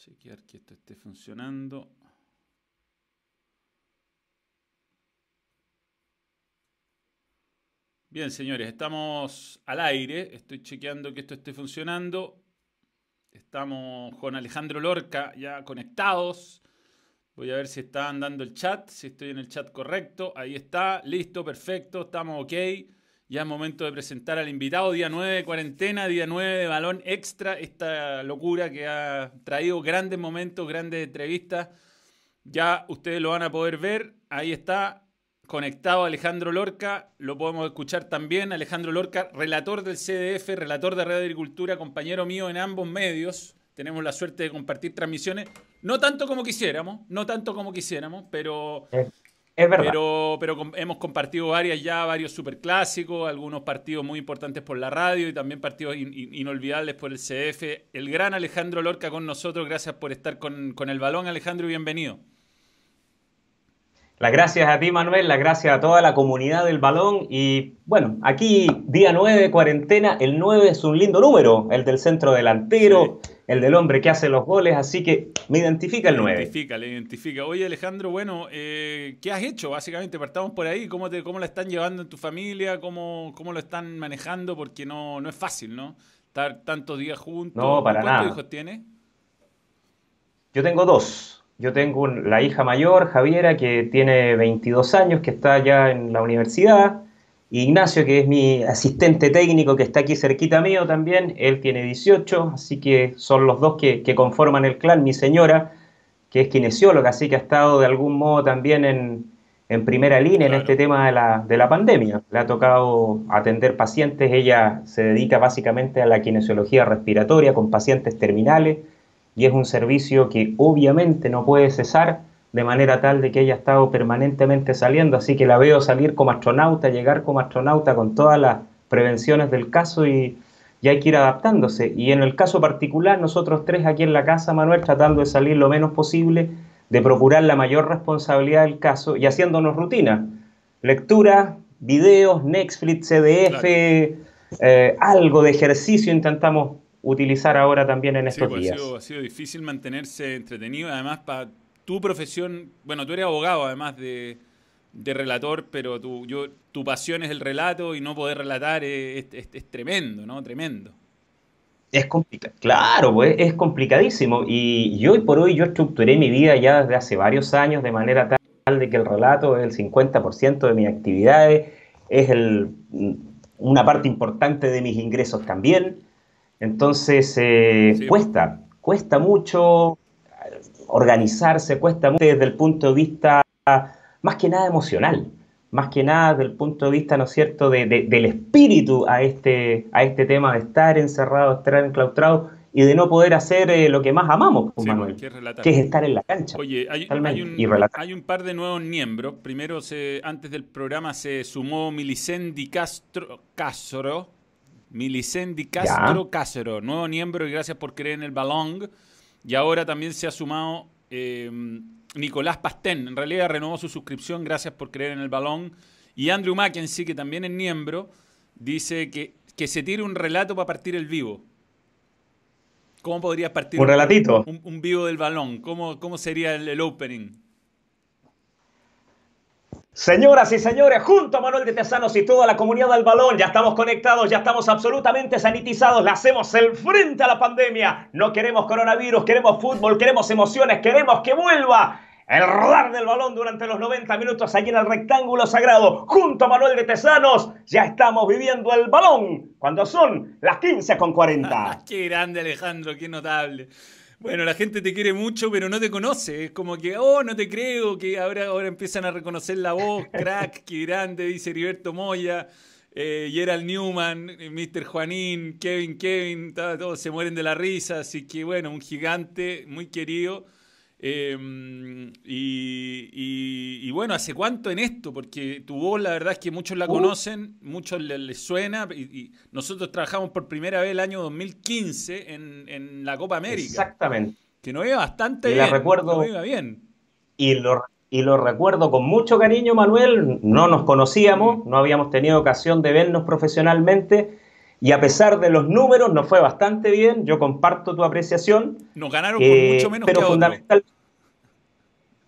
Chequear que esto esté funcionando. Bien, señores, estamos al aire. Estoy chequeando que esto esté funcionando. Estamos con Alejandro Lorca ya conectados. Voy a ver si está andando el chat, si estoy en el chat correcto. Ahí está, listo, perfecto, estamos ok. Ya es momento de presentar al invitado, día 9 de cuarentena, día 9 de balón extra, esta locura que ha traído grandes momentos, grandes entrevistas. Ya ustedes lo van a poder ver, ahí está, conectado Alejandro Lorca, lo podemos escuchar también. Alejandro Lorca, relator del CDF, relator de Red Agricultura, compañero mío en ambos medios. Tenemos la suerte de compartir transmisiones, no tanto como quisiéramos, no tanto como quisiéramos, pero pero, pero hemos compartido varias ya, varios superclásicos, algunos partidos muy importantes por la radio y también partidos inolvidables por el CF. El gran Alejandro Lorca con nosotros, gracias por estar con, con el balón, Alejandro, y bienvenido. Las gracias a ti, Manuel, las gracias a toda la comunidad del balón. Y bueno, aquí día 9 de cuarentena, el 9 es un lindo número, el del centro delantero, el del hombre que hace los goles, así que me identifica el 9. Le identifica, le identifica. Oye, Alejandro, bueno, eh, ¿qué has hecho? Básicamente, partamos por ahí, ¿cómo, te, cómo la están llevando en tu familia? ¿Cómo, cómo lo están manejando? Porque no, no es fácil, ¿no? Estar tantos días juntos. No, para ¿Cuántos nada. hijos tienes? Yo tengo dos. Yo tengo la hija mayor, Javiera, que tiene 22 años, que está ya en la universidad. Ignacio, que es mi asistente técnico, que está aquí cerquita mío también, él tiene 18, así que son los dos que, que conforman el clan. Mi señora, que es kinesióloga, así que ha estado de algún modo también en, en primera línea Claro. en este tema de la, de la pandemia. Le ha tocado atender pacientes, ella se dedica básicamente a la kinesiología respiratoria con pacientes terminales y es un servicio que obviamente no puede cesar de manera tal de que ella ha estado permanentemente saliendo, así que la veo salir como astronauta, llegar como astronauta con todas las prevenciones del caso y, y hay que ir adaptándose. Y en el caso particular, nosotros tres aquí en la casa, Manuel, tratando de salir lo menos posible, de procurar la mayor responsabilidad del caso y haciéndonos rutina. Lectura, videos, Netflix, CDF, eh, algo de ejercicio intentamos utilizar ahora también en Sí, estos pues, ha, días. sido, ha sido difícil mantenerse entretenido. Además, para tu profesión, bueno, tú eres abogado además de, de relator, pero tu, yo, tu pasión es el relato y no poder relatar es, es- es tremendo, ¿no? Tremendo. Es complicado, claro, pues es complicadísimo. Y, y hoy por hoy yo estructuré mi vida ya desde hace varios años de manera tal de que el relato es el 50% de mis actividades, es el, una parte importante de mis ingresos también. Entonces, eh, Sí. cuesta, cuesta mucho organizarse, cuesta mucho desde el punto de vista más que nada emocional, más que nada desde el punto de vista, ¿no es cierto?, de- de- del espíritu a este, a este tema de estar encerrado, estar enclaustrado y de no poder hacer eh, lo que más amamos, pues, Sí, Manuel, que es relatar. que es estar en la cancha. Oye, hay, hay un, y hay un par de nuevos miembros. Primero, se, antes del programa se sumó Milicendi Castro Castro. Milicendi Castro Castro, nuevo miembro y gracias por creer en el balón. Y ahora también se ha sumado eh, Nicolás Pastén. En realidad renovó su suscripción, gracias por creer en el balón. Y Andrew Mackenzie, que también es miembro, dice que, que se tire un relato para partir el vivo. ¿Cómo podrías partir Un relatito. un, un vivo del balón? ¿Cómo, cómo sería el, el opening? Señoras y señores, junto a Manuel de Tesanos y toda la comunidad del balón, ya estamos conectados, ya estamos absolutamente sanitizados, le hacemos el frente a la pandemia. No queremos coronavirus, queremos fútbol, queremos emociones, queremos que vuelva el rodar del balón durante los 90 minutos allí en el rectángulo sagrado. Junto a Manuel de Tesanos, ya estamos viviendo el balón cuando son las 15 con 40. qué grande Alejandro, qué notable. Bueno, la gente te quiere mucho, pero no te conoce. Es como que, oh, no te creo, que ahora, ahora empiezan a reconocer la voz. Crack, qué grande, dice Heriberto Moya, eh, Gerald Newman, eh, Mr. Juanín, Kevin, Kevin, todos se mueren de la risa. Así que, bueno, un gigante muy querido. Eh, y, y- y bueno, ¿hace cuánto en esto? Porque tu voz, la verdad es que muchos la Uh. conocen, muchos le- les suena. Y, y nosotros trabajamos por primera vez el año 2015 en, en la Copa América. Exactamente. Que nos iba bastante Y la bien. recuerdo- iba bien. Y lo, y lo recuerdo con mucho cariño, Manuel. No nos conocíamos, no habíamos tenido ocasión de vernos profesionalmente, Y a pesar de los números, nos fue bastante bien. Yo comparto tu apreciación. Nos ganaron por eh, mucho menos pero que fundamental.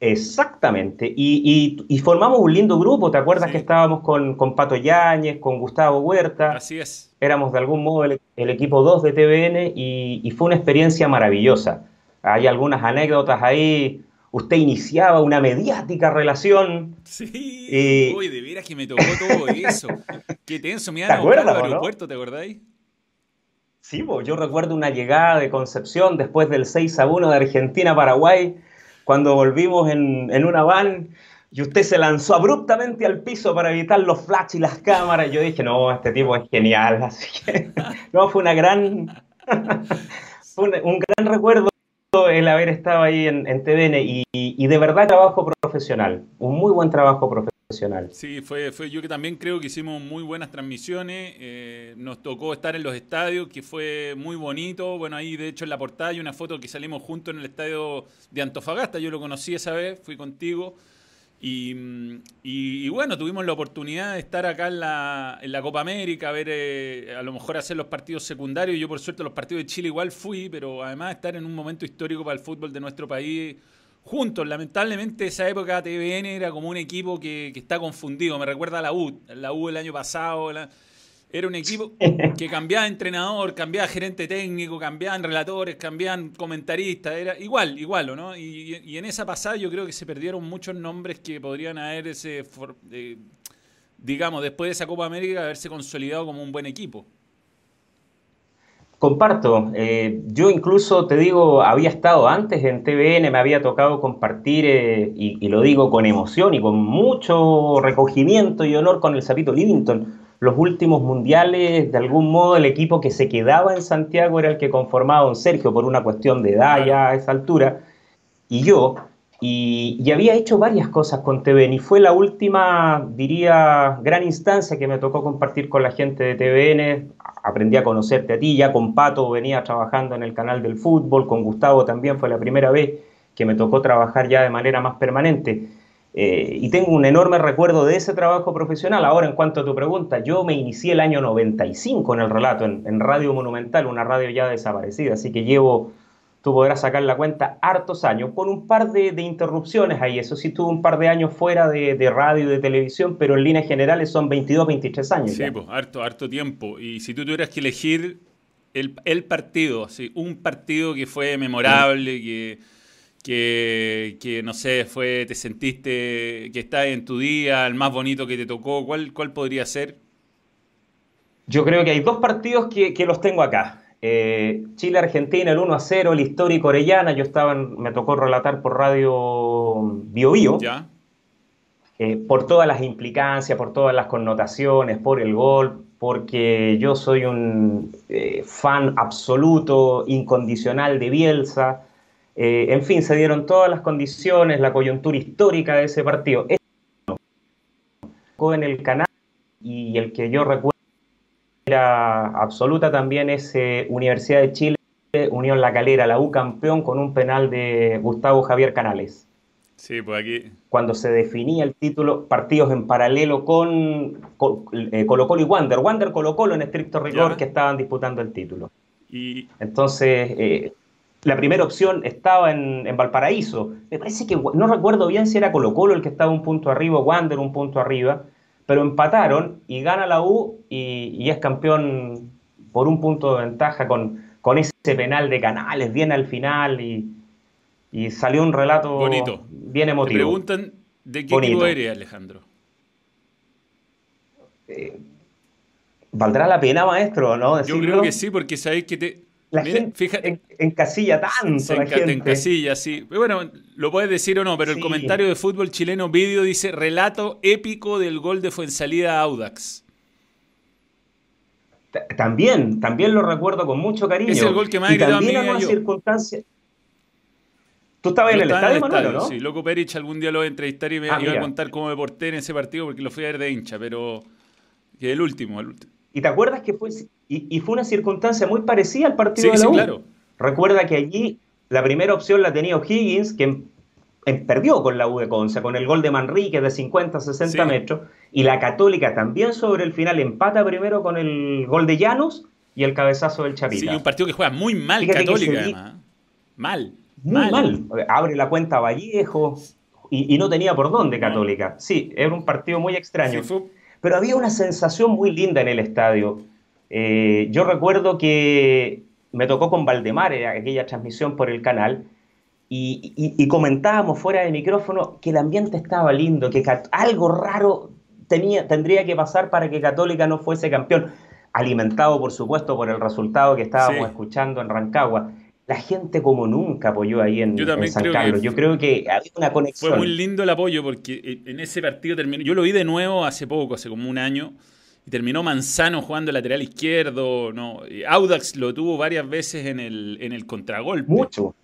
Exactamente. Y, formamos un lindo grupo. ¿Te acuerdas que estábamos con, con, Pato Yáñez, con Gustavo Huerta? Así es. Éramos de algún modo el, equipo 2 de TVN y, fue una experiencia maravillosa. Hay algunas anécdotas ahí. Usted iniciaba una mediática relación. Sí, eh, uy, de veras que me tocó todo eso. Qué tenso, me iban a buscar al aeropuerto, ¿te acordáis? Sí, yo recuerdo una llegada de Concepción después del 6 a 1 de Argentina-Paraguay cuando volvimos en, una van y usted se lanzó abruptamente al piso para evitar los flashes y las cámaras. Yo dije, no, este tipo es genial. Así que, no, fue una gran, fue un, gran recuerdo el haber estado ahí en, TVN y, y, de verdad trabajo profesional, un muy buen trabajo profesional. Sí, fue, fue yo que también creo que hicimos muy buenas transmisiones, eh, nos tocó estar en los estadios, que fue muy bonito, bueno, ahí de hecho en la portada hay una foto que salimos juntos en el estadio de Antofagasta, yo lo conocí esa vez, fui contigo. Y, bueno, tuvimos la oportunidad de estar acá en la, en la Copa América, a ver, eh, a lo mejor hacer los partidos secundarios. Yo, por suerte, los partidos de Chile igual fui, pero además estar en un momento histórico para el fútbol de nuestro país juntos. Lamentablemente, esa época TVN era como un equipo que, que está confundido. Me recuerda a la U, la U el año pasado. La, era un equipo que cambiaba entrenador, cambiaba gerente técnico, cambiaban relatores, cambiaban comentaristas, era igual, igual, ¿no? Y, en esa pasada yo creo que se perdieron muchos nombres que podrían haberse, digamos, después de esa Copa América, haberse consolidado como un buen equipo. Comparto. Eh, yo incluso te digo, había estado antes en TVN, me había tocado compartir, eh, y, y, lo digo con emoción y con mucho recogimiento y honor con el Sapito Livington los últimos mundiales, de algún modo el equipo que se quedaba en Santiago era el que conformaba don Sergio por una cuestión de edad ya a esa altura, y yo, y, había hecho varias cosas con TVN, y fue la última, diría, gran instancia que me tocó compartir con la gente de TVN, aprendí a conocerte a ti, ya con Pato venía trabajando en el canal del fútbol, con Gustavo también fue la primera vez que me tocó trabajar ya de manera más permanente. Eh, y tengo un enorme recuerdo de ese trabajo profesional. Ahora, en cuanto a tu pregunta, yo me inicié el año 95 en el relato, en, Radio Monumental, una radio ya desaparecida, así que llevo, tú podrás sacar la cuenta, hartos años, con un par de, interrupciones ahí. Eso sí, tuve un par de años fuera de, radio y de televisión, pero en líneas generales son 22, 23 años. Sí, pues, harto, harto tiempo. Y si tú tuvieras que elegir el, el partido, ¿sí? un partido que fue memorable, que que, no sé, fue, te sentiste que está en tu día, el más bonito que te tocó, ¿cuál, cuál podría ser? Yo creo que hay dos partidos que, los tengo acá. Eh, Chile-Argentina, el 1 a 0, el histórico Orellana, yo estaba, me tocó relatar por radio Bio Bio. Ya. Eh, por todas las implicancias, por todas las connotaciones, por el gol, porque yo soy un eh, fan absoluto, incondicional de Bielsa. Eh, en fin, se dieron todas las condiciones, la coyuntura histórica de ese partido. En el canal y el que yo recuerdo era absoluta también es eh, Universidad de Chile, Unión La Calera, la U campeón con un penal de Gustavo Javier Canales. Sí, pues aquí. Cuando se definía el título, partidos en paralelo con, eh, Colo Colo y Wander. Wander Colo Colo en estricto rigor que estaban disputando el título. Y... Entonces, la primera opción estaba en, Valparaíso. Me parece que no recuerdo bien si era Colo Colo el que estaba un punto arriba, Wander un punto arriba, pero empataron y gana la U y, es campeón por un punto de ventaja con, con ese penal de Canales bien al final y, salió un relato Bonito. bien emotivo. Me preguntan de qué equipo eres, Alejandro. Eh, ¿Valdrá la pena, maestro, no? Yo creo que sí, porque sabéis que te, la gente fíjate, en, casilla tanto. la gente. En casilla, sí. Bueno, lo puedes decir o no, pero el comentario de fútbol chileno vídeo dice relato épico del gol de Fuensalida Audax. También, también lo recuerdo con mucho cariño. Es el gol que más ha gritado a mí circunstancia. Tú estabas en el estadio, Manuel, ¿no? Sí, Loco Perich algún día lo voy a entrevistar y me ah, iba a contar cómo me porté en ese partido porque lo fui a ver de hincha, pero el último, el último. ¿Y te acuerdas que fue, y, fue una circunstancia muy parecida al partido de la U? Sí, claro. Recuerda que allí la primera opción la tenía O'Higgins, que em, perdió con la U de Conce, con el gol de Manrique de 50, 60 metros, y la Católica también sobre el final empata primero con el gol de Llanos y el cabezazo del Chapita. Sí, un partido que juega muy mal Católica, además. Mal. Muy mal. Abre la cuenta Vallejo y, no tenía por dónde Católica. Sí, era un partido muy extraño. Pero había una sensación muy linda en el estadio. Eh, yo recuerdo que me tocó con Valdemar aquella transmisión por el canal y, comentábamos fuera de micrófono que el ambiente estaba lindo, que algo raro tenía, tendría que pasar para que Católica no fuese campeón, alimentado por supuesto por el resultado que estábamos escuchando en Rancagua. La gente como nunca apoyó ahí en, San Carlos. yo creo que había una conexión. Fue muy lindo el apoyo porque en ese partido terminó. Yo lo vi de nuevo hace poco, hace como un año y terminó Manzano jugando lateral izquierdo. No, Audax lo tuvo varias veces en el, en el contragolpe. Mucho.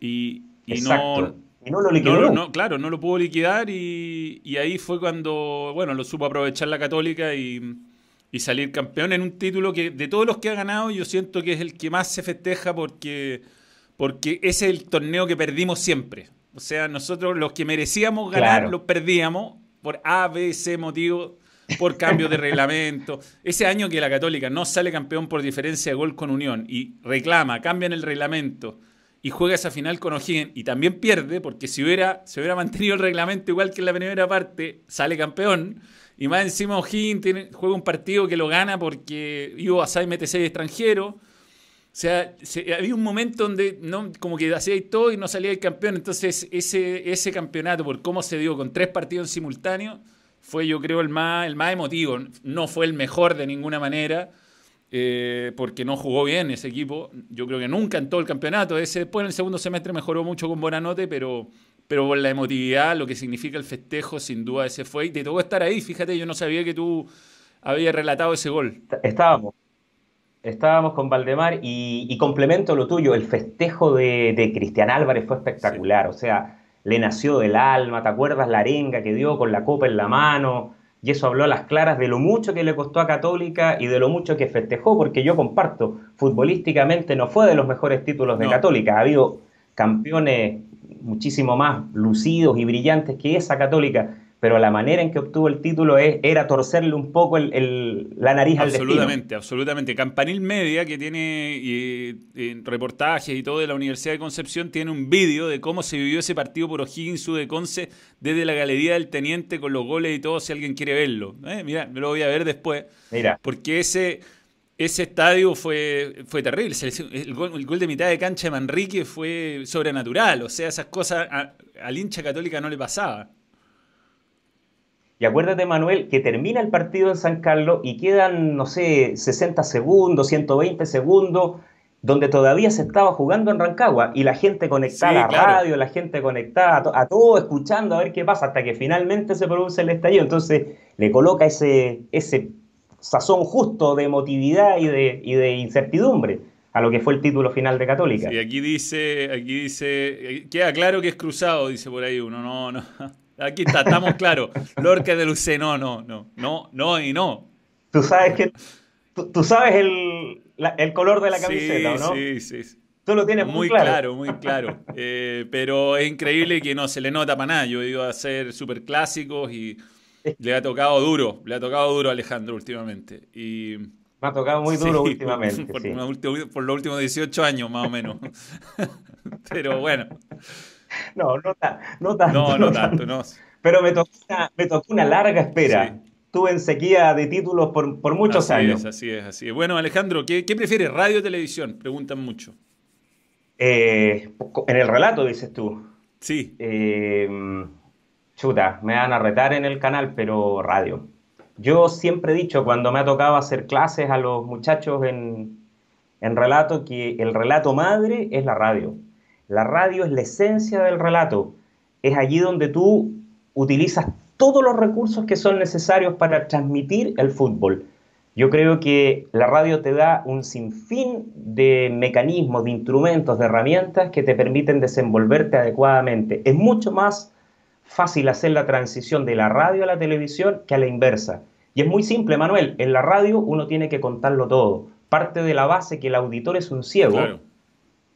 Y, no, no lo liquidó. claro, no lo pudo liquidar y, ahí fue cuando, bueno, lo supo aprovechar la Católica y, salir campeón en un título que de todos los que ha ganado yo siento que es el que más se festeja porque, porque ese es el torneo que perdimos siempre. O sea, nosotros los que merecíamos ganar los perdíamos por A, B, C motivo, por cambio de reglamento. Ese año que la Católica no sale campeón por diferencia de gol con Unión y reclama, cambian el reglamento y juega esa final con O'Higgins y también pierde, porque si hubiera, se hubiera mantenido el reglamento igual que en la primera parte, sale campeón. Y más encima O'Higgins juega un partido que lo gana porque Ivo Asai mete seis extranjero. O sea, había un momento donde no, como que hacía todo y no salía el campeón. Entonces, ese, ese campeonato, por cómo se dio con tres partidos simultáneos, fue yo creo el más, el más emotivo. No fue el mejor de ninguna manera eh, porque no jugó bien ese equipo. Yo creo que nunca en todo el campeonato. Ese después en el segundo semestre mejoró mucho con Bonanote, pero, pero por la emotividad, lo que significa el festejo, sin duda ese fue. Y te tocó estar ahí. Fíjate, yo no sabía que tú habías relatado ese gol. Estábamos. Estábamos con Valdemar y, complemento lo tuyo, el festejo de, Cristian Álvarez fue espectacular, o sea, le nació del alma, ¿te acuerdas la arenga que dio con la copa en la mano? y eso habló a las claras de lo mucho que le costó a Católica y de lo mucho que festejó, porque yo comparto, futbolísticamente no fue de los mejores títulos de Católica, ha habido campeones muchísimo más lucidos y brillantes que esa Católica, pero la manera en que obtuvo el título es, era torcerle un poco la nariz al destino. Absolutamente, absolutamente. Campanil Media, que tiene reportajes y todo de la Universidad de Concepción, tiene un vídeo de cómo se vivió ese partido por O'Higgins de Conce desde la Galería del Teniente con los goles y todo, si alguien quiere verlo. ¿eh? Mira, me lo voy a ver después. Mira. Porque ese... Ese estadio fue, fue terrible. El gol, de mitad de cancha de Manrique fue sobrenatural. O sea, esas cosas al hincha católica no le pasaba. Y acuérdate, Manuel, que termina el partido en San Carlos y quedan, no sé, 60 segundos, 120 segundos, donde todavía se estaba jugando en Rancagua y la gente conectada a la radio, la gente conectada a, todo, escuchando a ver qué pasa, hasta que finalmente se produce el estallido. Entonces le coloca ese, ese sazón justo de emotividad y de, y de incertidumbre a lo que fue el título final de Católica. Y aquí dice, aquí dice, queda claro que es cruzado, dice por ahí uno, no, no. Aquí está, estamos claros. Lorca de Luce, no, no, no, no, no y no. Tú sabes que tú, sabes el, el, color de la camiseta, ¿no? Sí, sí. Tú lo tienes muy, claro. Muy claro, eh, pero es increíble que no se le nota para nada. Yo he ido a hacer súper clásicos y le ha tocado duro, le ha tocado duro a Alejandro últimamente. Y, me ha tocado muy duro últimamente. Por, por, los últimos 18 años, más o menos. pero bueno. No, no, no tanto. No, no, tanto, no. Pero me tocó una, me tocó una larga espera. Tuve en sequía de títulos por, por muchos así años. Es, así es, así es. Bueno, Alejandro, ¿qué, qué prefieres, radio o televisión? Preguntan mucho. Eh, en el relato, dices tú. Sí. Eh, chuta, me van a retar en el canal, pero radio. Yo siempre he dicho, cuando me ha tocado hacer clases a los muchachos en, en relato, que el relato madre es la radio. La radio es la esencia del relato. Es allí donde tú utilizas todos los recursos que son necesarios para transmitir el fútbol. Yo creo que la radio te da un sinfín de mecanismos, de instrumentos, de herramientas que te permiten desenvolverte adecuadamente. Es mucho más fácil hacer la transición de la radio a la televisión que a la inversa. Y es muy simple, Manuel. En la radio uno tiene que contarlo todo. Parte de la base que el auditor es un ciego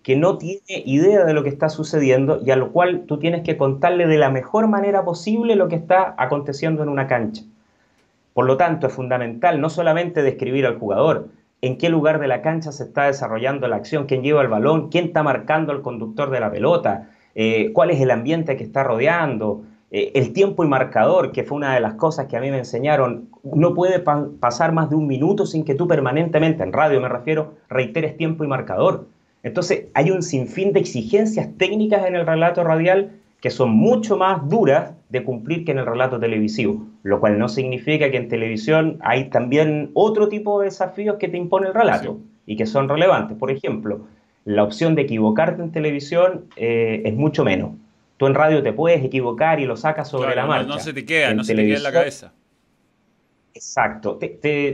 que no tiene idea de lo que está sucediendo y a lo cual tú tienes que contarle de la mejor manera posible lo que está aconteciendo en una cancha. Por lo tanto, es fundamental no solamente describir al jugador, en qué lugar de la cancha se está desarrollando la acción, quién lleva el balón, quién está marcando al conductor de la pelota, eh, cuál es el ambiente que está rodeando, eh, el tiempo y marcador, que fue una de las cosas que a mí me enseñaron. No puede pasar más de un minuto sin que tú permanentemente, en radio me refiero, reiteres tiempo y marcador. Entonces hay un sinfín de exigencias técnicas en el relato radial que son mucho más duras de cumplir que en el relato televisivo, lo cual no significa que en televisión hay también otro tipo de desafíos que te impone el relato y que son relevantes. Por ejemplo, la opción de equivocarte en televisión eh, es mucho menos. Tú en radio te puedes equivocar y lo sacas sobre la marcha. No, se te queda, no se te queda en la cabeza. Exacto.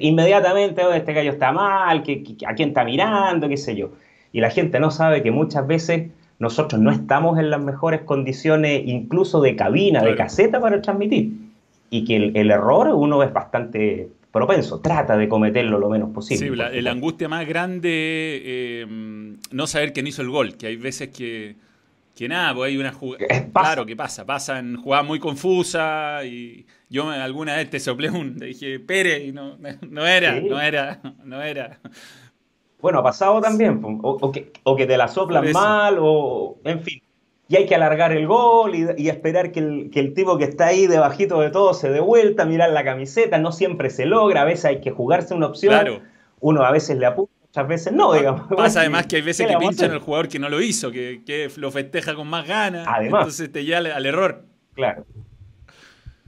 inmediatamente, oh, este gallo está mal, que, a quién está mirando, qué sé yo. Y la gente no sabe que muchas veces nosotros no estamos en las mejores condiciones, incluso de cabina, de caseta para transmitir. Y que el, error uno es bastante propenso, trata de cometerlo lo menos posible. Sí, la, angustia más grande, eh, no saber quién hizo el gol, que hay veces que, que nada, pues hay una jugada. Claro, ¿qué pasa? Pasa en jugadas muy confusa y yo alguna vez te soplé un, dije, Pérez, y no, no era, no era, no era. Bueno, ha pasado también, o, que, o que, te la soplan mal, o en fin. Y hay que alargar el gol y, esperar que el, que el, tipo que está ahí debajito de todo se dé vuelta, mirar la camiseta, no siempre se logra, a veces hay que jugarse una opción, claro. uno a veces le apunta, muchas veces no, digamos. Pasa además que hay veces que pinchan al jugador que no lo hizo, que, que, lo festeja con más ganas, además, entonces te lleva al, error. Claro.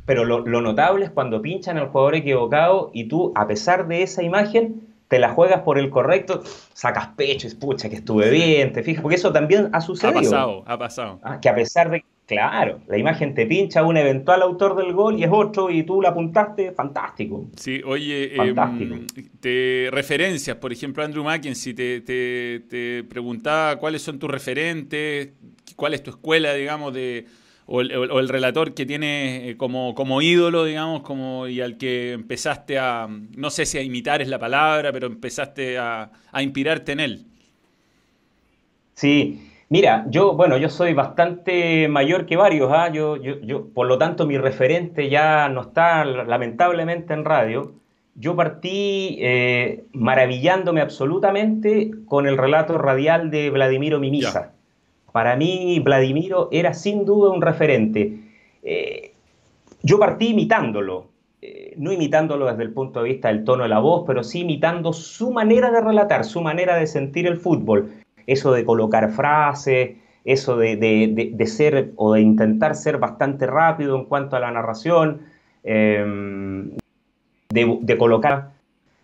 Pero lo, lo notable es cuando pinchan al jugador equivocado y tú, a pesar de esa imagen, te la juegas por el correcto, sacas pecho, es pucha, que estuve bien, te fijas, porque eso también ha sucedido. Ha pasado, ha pasado. Ah, que a pesar de, claro, la imagen te pincha un eventual autor del gol y es otro y tú la apuntaste, fantástico. Sí, oye, em, te referencias, por ejemplo, Andrew Mackenzie te, te, te preguntaba cuáles son tus referentes, cuál es tu escuela, digamos, de o el, relator que tiene eh, como, como ídolo, digamos, como, y al que empezaste a, no sé si a imitar es la palabra, pero empezaste a, inspirarte en él. Sí, mira, yo, bueno, yo soy bastante mayor que varios, ¿ah? yo, yo, por lo tanto mi referente ya no está lamentablemente en radio. Yo partí eh, maravillándome absolutamente con el relato radial de Vladimiro Mimisa. Para mí, Vladimiro era sin duda un referente. Eh, yo partí imitándolo, eh, no imitándolo desde el punto de vista del tono de la voz, pero sí imitando su manera de relatar, su manera de sentir el fútbol. Eso de colocar frases, eso de, ser o de intentar ser bastante rápido en cuanto a la narración, em, de, colocar.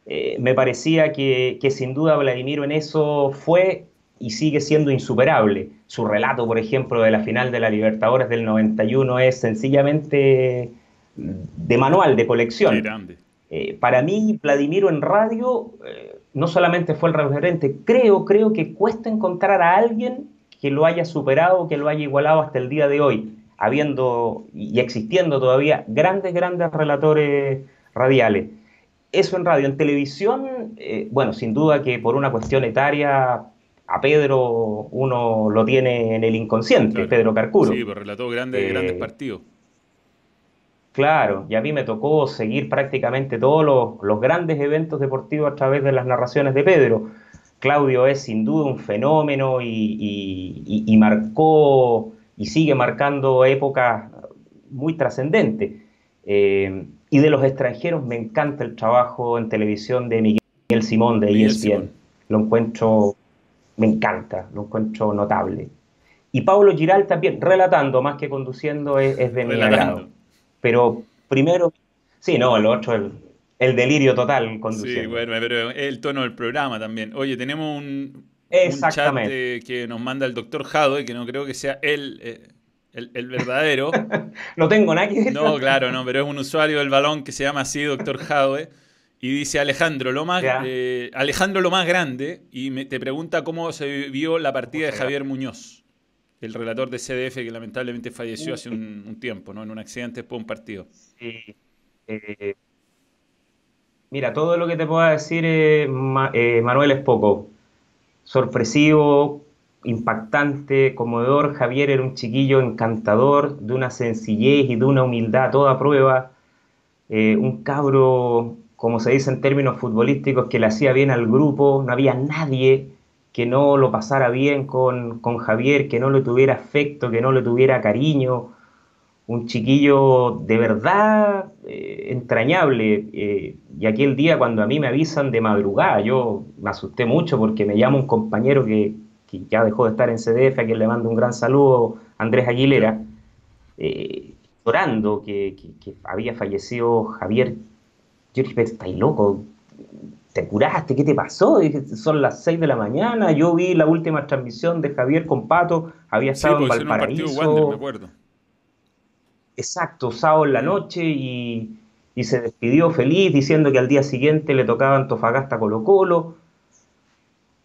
Eh, me parecía que, que sin duda Vladimiro en eso fue y sigue siendo insuperable. Su relato, por ejemplo, de la final de la Libertadores del 91 es sencillamente de manual, de colección. Eh, para mí, Vladimiro en radio eh, no solamente fue el referente, creo, creo que cuesta encontrar a alguien que lo haya superado, que lo haya igualado hasta el día de hoy, habiendo y existiendo todavía grandes, grandes relatores radiales. Eso en radio. En televisión, eh, bueno, sin duda que por una cuestión etaria a Pedro uno lo tiene en el inconsciente, Pedro Carcuro. Sí, pues relató grandes, grandes eh, partidos. Claro, y a mí me tocó seguir prácticamente todos los, grandes eventos deportivos a través de las narraciones de Pedro. Claudio es sin duda un fenómeno y, marcó y sigue marcando épocas muy trascendentes. Eh, y de los extranjeros me encanta el trabajo en televisión de Miguel Simón de ESPN. Lo encuentro me encanta, lo encuentro notable. Y Pablo Giral también, relatando más que conduciendo, es, de mi agrado. Pero primero, sí, no, el otro, el, el delirio total conduciendo. Sí, bueno, pero el tono del programa también. Oye, tenemos un, chat que nos manda el doctor Jado, que no creo que sea él. Eh, el, verdadero. no tengo nada que No, claro, no, pero es un usuario del balón que se llama así, doctor Jadwe. Y dice Alejandro, lo más, eh, Alejandro lo más grande, y me, te pregunta cómo se vio la partida de Javier Muñoz, el relator de CDF que lamentablemente falleció hace un, tiempo, ¿no? En un accidente después de un partido. Eh, mira, todo lo que te pueda decir, eh, Manuel, es poco. Sorpresivo, impactante, conmovedor. Javier era un chiquillo encantador, de una sencillez y de una humildad a toda prueba. Un cabro, como se dice en términos futbolísticos, que le hacía bien al grupo. No había nadie que no lo pasara bien con, con Javier, que no le tuviera afecto, que no le tuviera cariño un chiquillo de verdad eh, entrañable. Eh, y aquel día cuando a mí me avisan de madrugada, yo me asusté mucho porque me llama un compañero que, ya dejó de estar en CDF, a quien le mando un gran saludo, Andrés Aguilera, eh, llorando que, había fallecido Javier. Yo dije, estáis loco, ¿te curaste? ¿Qué te pasó? Dije, son las 6 de la mañana, yo vi la última transmisión de Javier con Pato, había estado en Valparaíso. me acuerdo exacto, sábado en la noche y, se despidió feliz diciendo que al día siguiente le tocaba Antofagasta Colo Colo.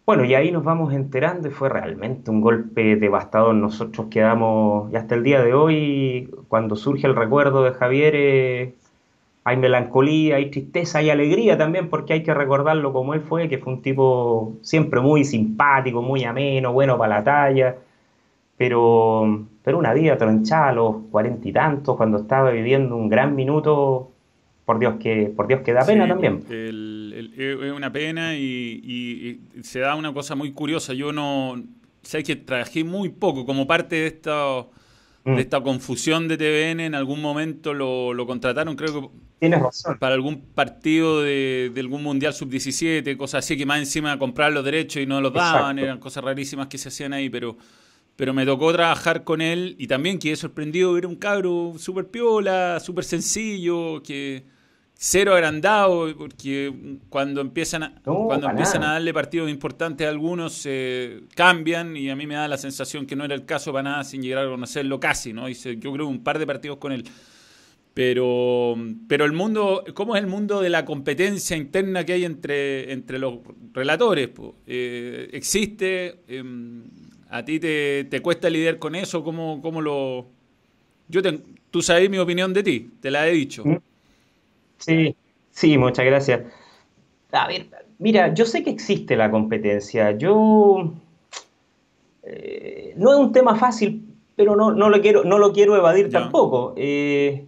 Bueno, y ahí nos vamos enterando y fue realmente un golpe devastador. Nosotros quedamos, y hasta el día de hoy, cuando surge el recuerdo de Javier, eh, hay melancolía, hay tristeza, hay alegría también, porque hay que recordarlo como él fue, que fue un tipo siempre muy simpático, muy ameno, bueno para la talla pero, pero una vida tronchada a los cuarenta y tantos, cuando estaba viviendo un gran minuto, por Dios que, por Dios que da pena también. es una pena y, se da una cosa muy curiosa. Yo no, sé que trabajé muy poco como parte de esta, de mm. esta confusión de TVN, en algún momento lo, lo contrataron, creo que Tienes razón. Para algún partido de, algún Mundial Sub-17, cosas así, que más encima comprar los derechos y no los daban, eran cosas rarísimas que se hacían ahí, pero pero me tocó trabajar con él y también quedé sorprendido ver un cabro súper piola, súper sencillo, que cero agrandado, porque cuando empiezan a, cuando empiezan a darle partidos importantes a algunos se cambian y a mí me da la sensación que no era el caso para nada sin llegar a conocerlo casi, ¿no? Hice, yo creo un par de partidos con él. Pero, pero el mundo, ¿cómo es el mundo de la competencia interna que hay entre, entre los relatores? Eh, ¿Existe? Em, ¿A ti te, cuesta lidiar con eso? ¿Cómo, cómo lo...? Yo tú sabes mi opinión de ti, te la he dicho. Mm. Sí, sí, muchas gracias. A ver, mira, yo sé que existe la competencia. Yo... Eh, no es un tema fácil, pero no, no, lo, quiero, no lo quiero evadir tampoco. Eh,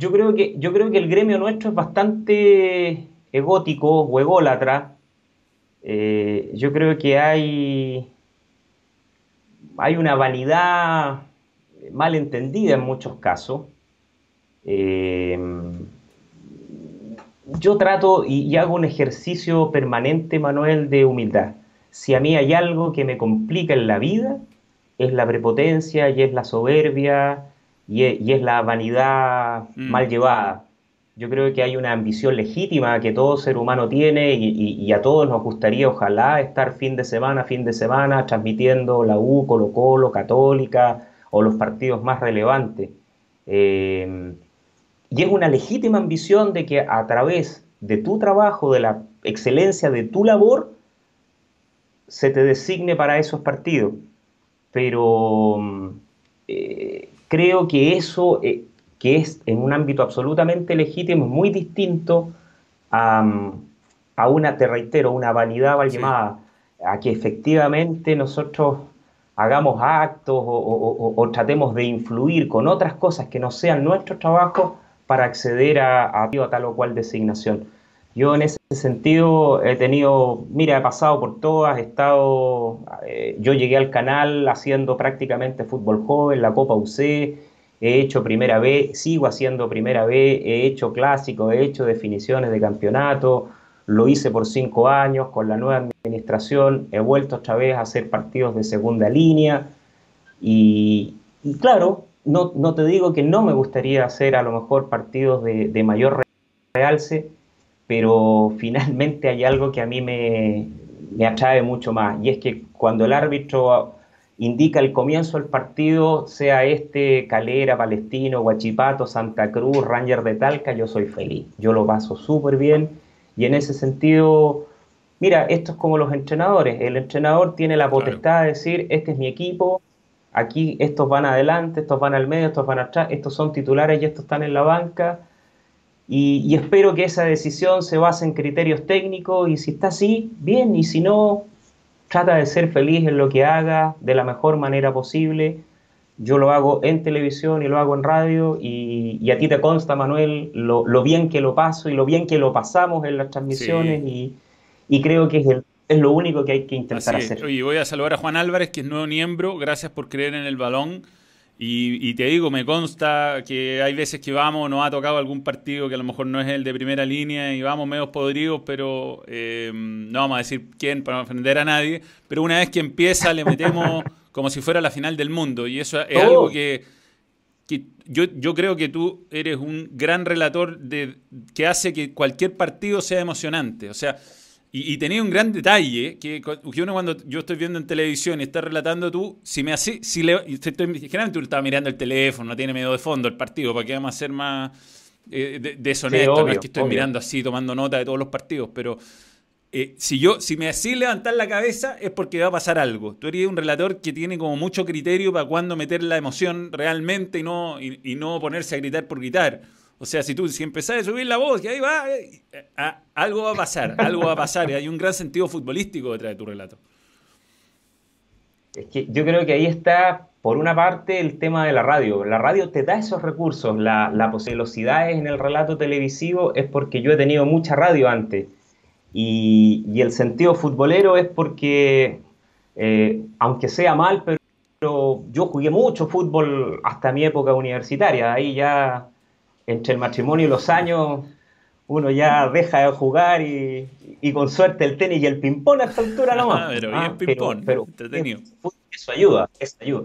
yo, creo que, yo creo que el gremio nuestro es bastante egótico o ególatra. Eh, yo creo que hay hay una vanidad mal entendida en muchos casos. Eh, yo trato y, hago un ejercicio permanente, Manuel, de humildad. Si a mí hay algo que me complica en la vida, es la prepotencia y es la soberbia y es, la vanidad mm. mal llevada. Yo creo que hay una ambición legítima que todo ser humano tiene y, a todos nos gustaría, ojalá, estar fin de semana, fin de semana, transmitiendo la U, Colo Colo, Católica o los partidos más relevantes. Eh, y es una legítima ambición de que a través de tu trabajo, de la excelencia de tu labor, se te designe para esos partidos. Pero eh, creo que eso eh, que es en un ámbito absolutamente legítimo, muy distinto a, una, te reitero, una vanidad mal llamada, a que efectivamente nosotros hagamos actos o, tratemos de influir con otras cosas que no sean nuestro trabajo para acceder a, a, tal o cual designación. Yo en ese sentido he tenido, mira, he pasado por todas, he estado, eh, yo llegué al canal haciendo prácticamente fútbol joven, la Copa UC, he hecho primera B, sigo haciendo primera B, he hecho clásico, he hecho definiciones de campeonato, lo hice por cinco años con la nueva administración, he vuelto otra vez a hacer partidos de segunda línea y, claro, no, no, te digo que no me gustaría hacer a lo mejor partidos de, de mayor realce, pero finalmente hay algo que a mí me, me atrae mucho más y es que cuando el árbitro indica el comienzo del partido, sea este Calera, Palestino, Huachipato, Santa Cruz, Ranger de Talca, yo soy feliz. Yo lo paso súper bien y en ese sentido, mira, esto es como los entrenadores. El entrenador tiene la potestad de decir, este es mi equipo, aquí estos van adelante, estos van al medio, estos van atrás, estos son titulares y estos están en la banca. Y, y espero que esa decisión se base en criterios técnicos y si está así, bien, y si no, trata de ser feliz en lo que haga de la mejor manera posible. Yo lo hago en televisión y lo hago en radio y, a ti te consta, Manuel, lo, bien que lo paso y lo bien que lo pasamos en las transmisiones y, creo que es, es lo único que hay que intentar hacer. Oye, voy a saludar a Juan Álvarez, que es nuevo miembro. Gracias por creer en el balón. Y, te digo, me consta que hay veces que vamos, nos ha tocado algún partido que a lo mejor no es el de primera línea y vamos medio podridos, pero eh, no vamos a decir quién para no ofender a nadie. Pero una vez que empieza, le metemos como si fuera la final del mundo. Y eso es algo que, yo, yo, creo que tú eres un gran relator de, que hace que cualquier partido sea emocionante. O sea, y, tenía un gran detalle, que, que, uno cuando yo estoy viendo en televisión y estás relatando tú, si me así, si le, generalmente tú estabas mirando el teléfono, no tiene miedo de fondo el partido, para que vamos a ser más eh, deshonesto, no es que estoy mirando así, tomando nota de todos los partidos, pero eh, si yo, si me así levantar la cabeza es porque va a pasar algo. Tú eres un relator que tiene como mucho criterio para cuándo meter la emoción realmente y no, y no ponerse a gritar por gritar. O sea, si tú si empezás a subir la voz, y ahí va, eh, algo va a pasar, algo va a pasar. Y hay un gran sentido futbolístico detrás de tu relato. Es que yo creo que ahí está, por una parte, el tema de la radio. La radio te da esos recursos. La, la velocidades en el relato televisivo es porque yo he tenido mucha radio antes. Y, el sentido futbolero es porque, eh, aunque sea mal, pero yo jugué mucho fútbol hasta mi época universitaria. Ahí ya entre el matrimonio y los años uno ya deja de jugar y, con suerte el tenis y el ping-pong a esta altura nomás. Ah, pero bien ah, ping-pong, pero, entretenido. Eso ayuda, eso ayuda.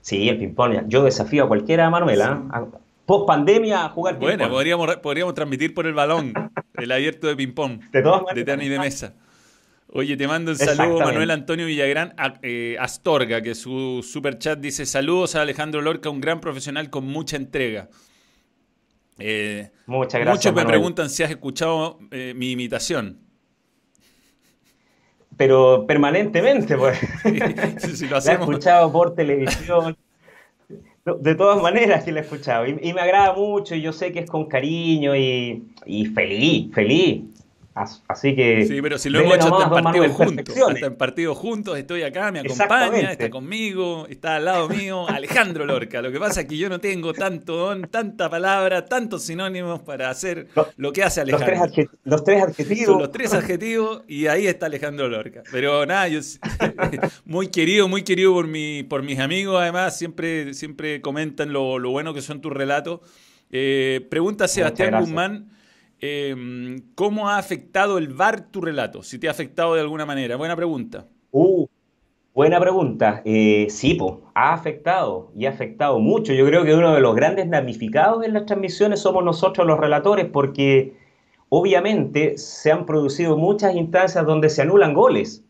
Sí, el ping-pong. Yo desafío a cualquiera, Manuela, ¿ah? post pandemia a jugar ping-pong. Bueno, podríamos, podríamos transmitir por el balón el abierto de ping-pong. De todas maneras. De tenis de mesa. Oye, te mando un saludo, Manuel Antonio Villagrán eh, Astorga, que su super chat dice: Saludos a Alejandro Lorca, un gran profesional con mucha entrega. Eh, Muchas gracias. Muchos me preguntan si has escuchado eh, mi imitación. Pero permanentemente, pues. lo. La he escuchado por televisión. De todas maneras que la he escuchado. Y, me agrada mucho y yo sé que es con cariño y, y feliz, feliz. Así que. Sí, pero si lo hemos hecho hasta en partido juntos. Hasta en partido juntos, estoy acá, me acompaña, está conmigo, está al lado mío, Alejandro Lorca. Lo que pasa es que yo no tengo tanto don, tanta palabra, tantos sinónimos para hacer lo que hace Alejandro. Los tres, adjetivos. Son los tres adjetivos y ahí está Alejandro Lorca. Pero nada, yo muy querido, muy querido por, mi, por mis amigos, además, siempre, siempre comentan lo, bueno que son tus relatos. Eh, pregunta Sebastián Guzmán. Em, ¿cómo ha afectado el VAR tu relato? Si te ha afectado de alguna manera. Buena pregunta. Uh, buena pregunta. Eh, sí, ha afectado y ha afectado mucho. Yo creo que uno de los grandes damnificados en las transmisiones somos nosotros los relatores porque obviamente se han producido muchas instancias donde se anulan goles.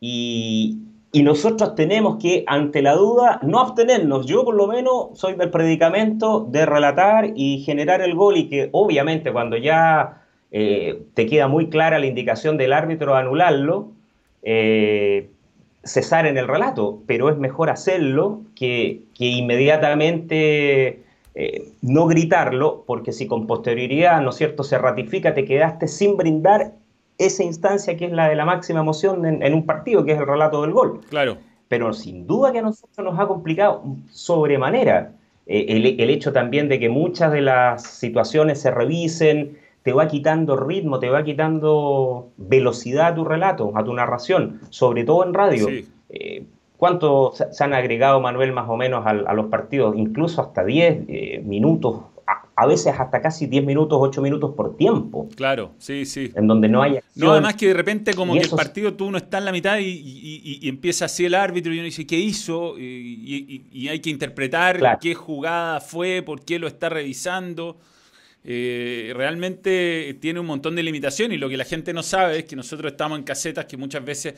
Y, y nosotros tenemos que, ante la duda, no abstenernos. Yo por lo menos soy del predicamento de relatar y generar el gol y que obviamente cuando ya eh, te queda muy clara la indicación del árbitro anularlo, eh, cesar en el relato, pero es mejor hacerlo que, inmediatamente eh, no gritarlo, porque si con posterioridad, ¿no es cierto?, se ratifica, te quedaste sin brindar esa instancia que es la de la máxima emoción en, un partido, que es el relato del gol. Claro. Pero sin duda que a nosotros nos ha complicado sobremanera eh, el, hecho también de que muchas de las situaciones se revisen, te va quitando ritmo, te va quitando velocidad a tu relato, a tu narración, sobre todo en radio. Eh, ¿Cuánto se han agregado, Manuel, más o menos a, los partidos? Incluso hasta 10 eh, minutos a veces hasta casi 10 minutos, 8 minutos por tiempo. Claro, sí, sí. En donde no hay acción. No, además que de repente como que el partido tú no estás en la mitad y, empieza así el árbitro y uno dice, ¿qué hizo? Y, hay que interpretar qué jugada fue, por qué lo está revisando. Eh, realmente tiene un montón de limitaciones y lo que la gente no sabe es que nosotros estamos en casetas que muchas veces...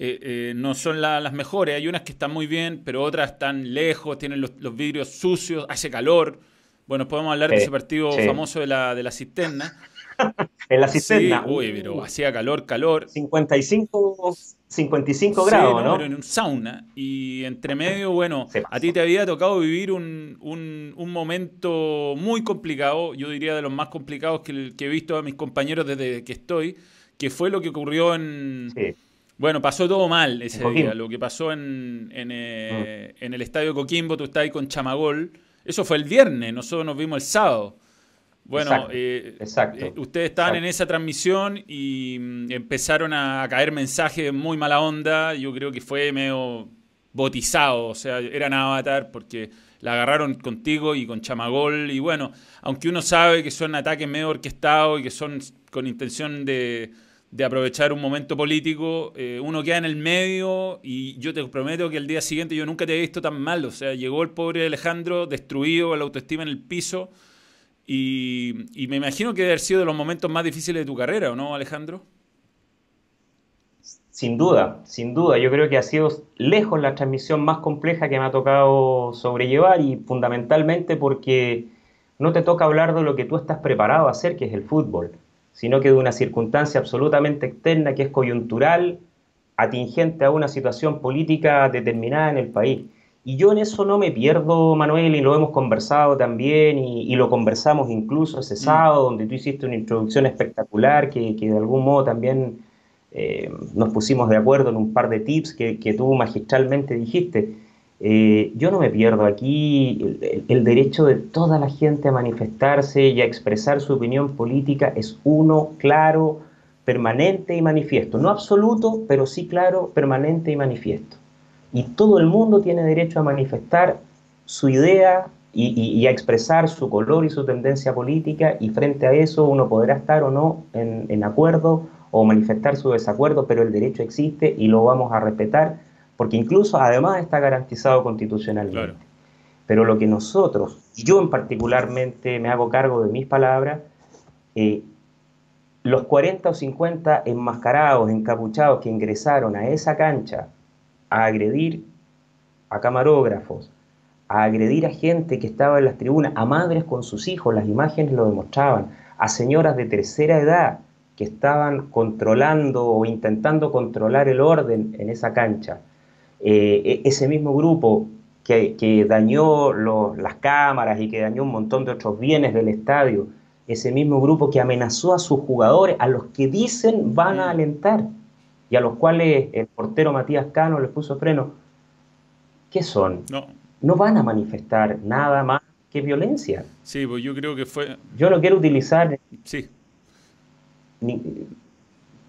Eh, eh, no son las mejores. Hay unas que están muy bien, pero otras están lejos, tienen los, los vidrios sucios, hace calor. Bueno, podemos hablar de ese partido famoso de la, de la cisterna. en la cisterna. Sí, uy, pero hacía calor, calor. 55, 55 grados, ¿no? Pero en un sauna. Y entre medio, bueno, a ti te había tocado vivir un, un, momento muy complicado, yo diría de los más complicados que, que, he visto a mis compañeros desde que estoy, que fue lo que ocurrió en, Bueno, pasó todo mal ese día. Lo que pasó en, eh, mm. en, el estadio Coquimbo, tú estás ahí con Chamagol. Eso fue el viernes, nosotros nos vimos el sábado. Bueno, eh, eh, ustedes estaban en esa transmisión y mm, empezaron a caer mensajes muy mala onda. Yo creo que fue medio botizado, o sea, eran avatar porque la agarraron contigo y con Chamagol. Y bueno, aunque uno sabe que son ataques medio orquestados y que son con intención de, aprovechar un momento político, eh, uno queda en el medio y yo te prometo que el día siguiente yo nunca te he visto tan mal. O sea, llegó el pobre Alejandro destruido, la autoestima en el piso y, me imagino que debe haber sido de los momentos más difíciles de tu carrera, ¿o no, Alejandro? Sin duda, sin duda. Yo creo que ha sido lejos la transmisión más compleja que me ha tocado sobrellevar y fundamentalmente porque no te toca hablar de lo que tú estás preparado a hacer, que es el fútbol, sino que de una circunstancia absolutamente externa que es coyuntural, atingente a una situación política determinada en el país. Y yo en eso no me pierdo, Manuel, y lo hemos conversado también, y, lo conversamos incluso ese mm. sábado, donde tú hiciste una introducción espectacular, que, de algún modo también eh, nos pusimos de acuerdo en un par de tips que, tú magistralmente dijiste. Eh, yo no me pierdo aquí, el, derecho de toda la gente a manifestarse y a expresar su opinión política es uno, claro, permanente y manifiesto. No absoluto, pero sí claro, permanente y manifiesto y todo el mundo tiene derecho a manifestar su idea y, a expresar su color y su tendencia política y frente a eso uno podrá estar o no en, acuerdo o manifestar su desacuerdo, pero el derecho existe y lo vamos a respetar porque incluso además está garantizado constitucionalmente. Pero lo que nosotros, y yo en particularmente me hago cargo de mis palabras, eh, los 40 o 50 enmascarados, encapuchados que ingresaron a esa cancha a agredir a camarógrafos, a agredir a gente que estaba en las tribunas, a madres con sus hijos, las imágenes lo demostraban, a señoras de tercera edad que estaban controlando o intentando controlar el orden en esa cancha. Eh, e-, ese mismo grupo que, dañó las cámaras y que dañó un montón de otros bienes del estadio, ese mismo grupo que amenazó a sus jugadores, a los que dicen van a alentar y a los cuales el portero Matías Cano les puso freno, ¿qué son? No. No van a manifestar nada más que violencia. Sí, pues yo creo que fue... Yo no quiero utilizar... Sí.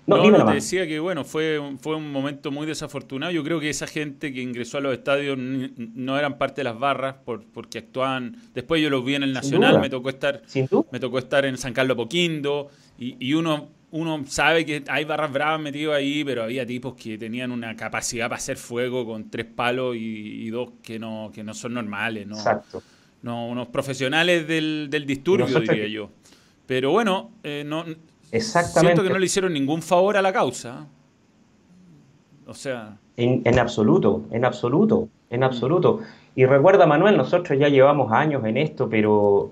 No, no, te decía que bueno, fue, fue un momento muy desafortunado. Yo creo que esa gente que ingresó a los estadios no eran parte de las barras por, porque actuaban. Después yo los vi en el Nacional, me tocó estar, me tocó estar en San Carlos Poquindo y, y uno uno sabe que hay barras bravas metidos ahí, pero había tipos que tenían una capacidad para hacer fuego con tres palos y, dos que no, que no son normales, ¿no? Exacto. No, unos profesionales del, disturbio, diría yo. Pero bueno, eh, no, Exactamente. siento que no le hicieron ningún favor a la causa. O sea... En, en absoluto, en absoluto, en absoluto. Y recuerda, Manuel, nosotros ya llevamos años en esto, pero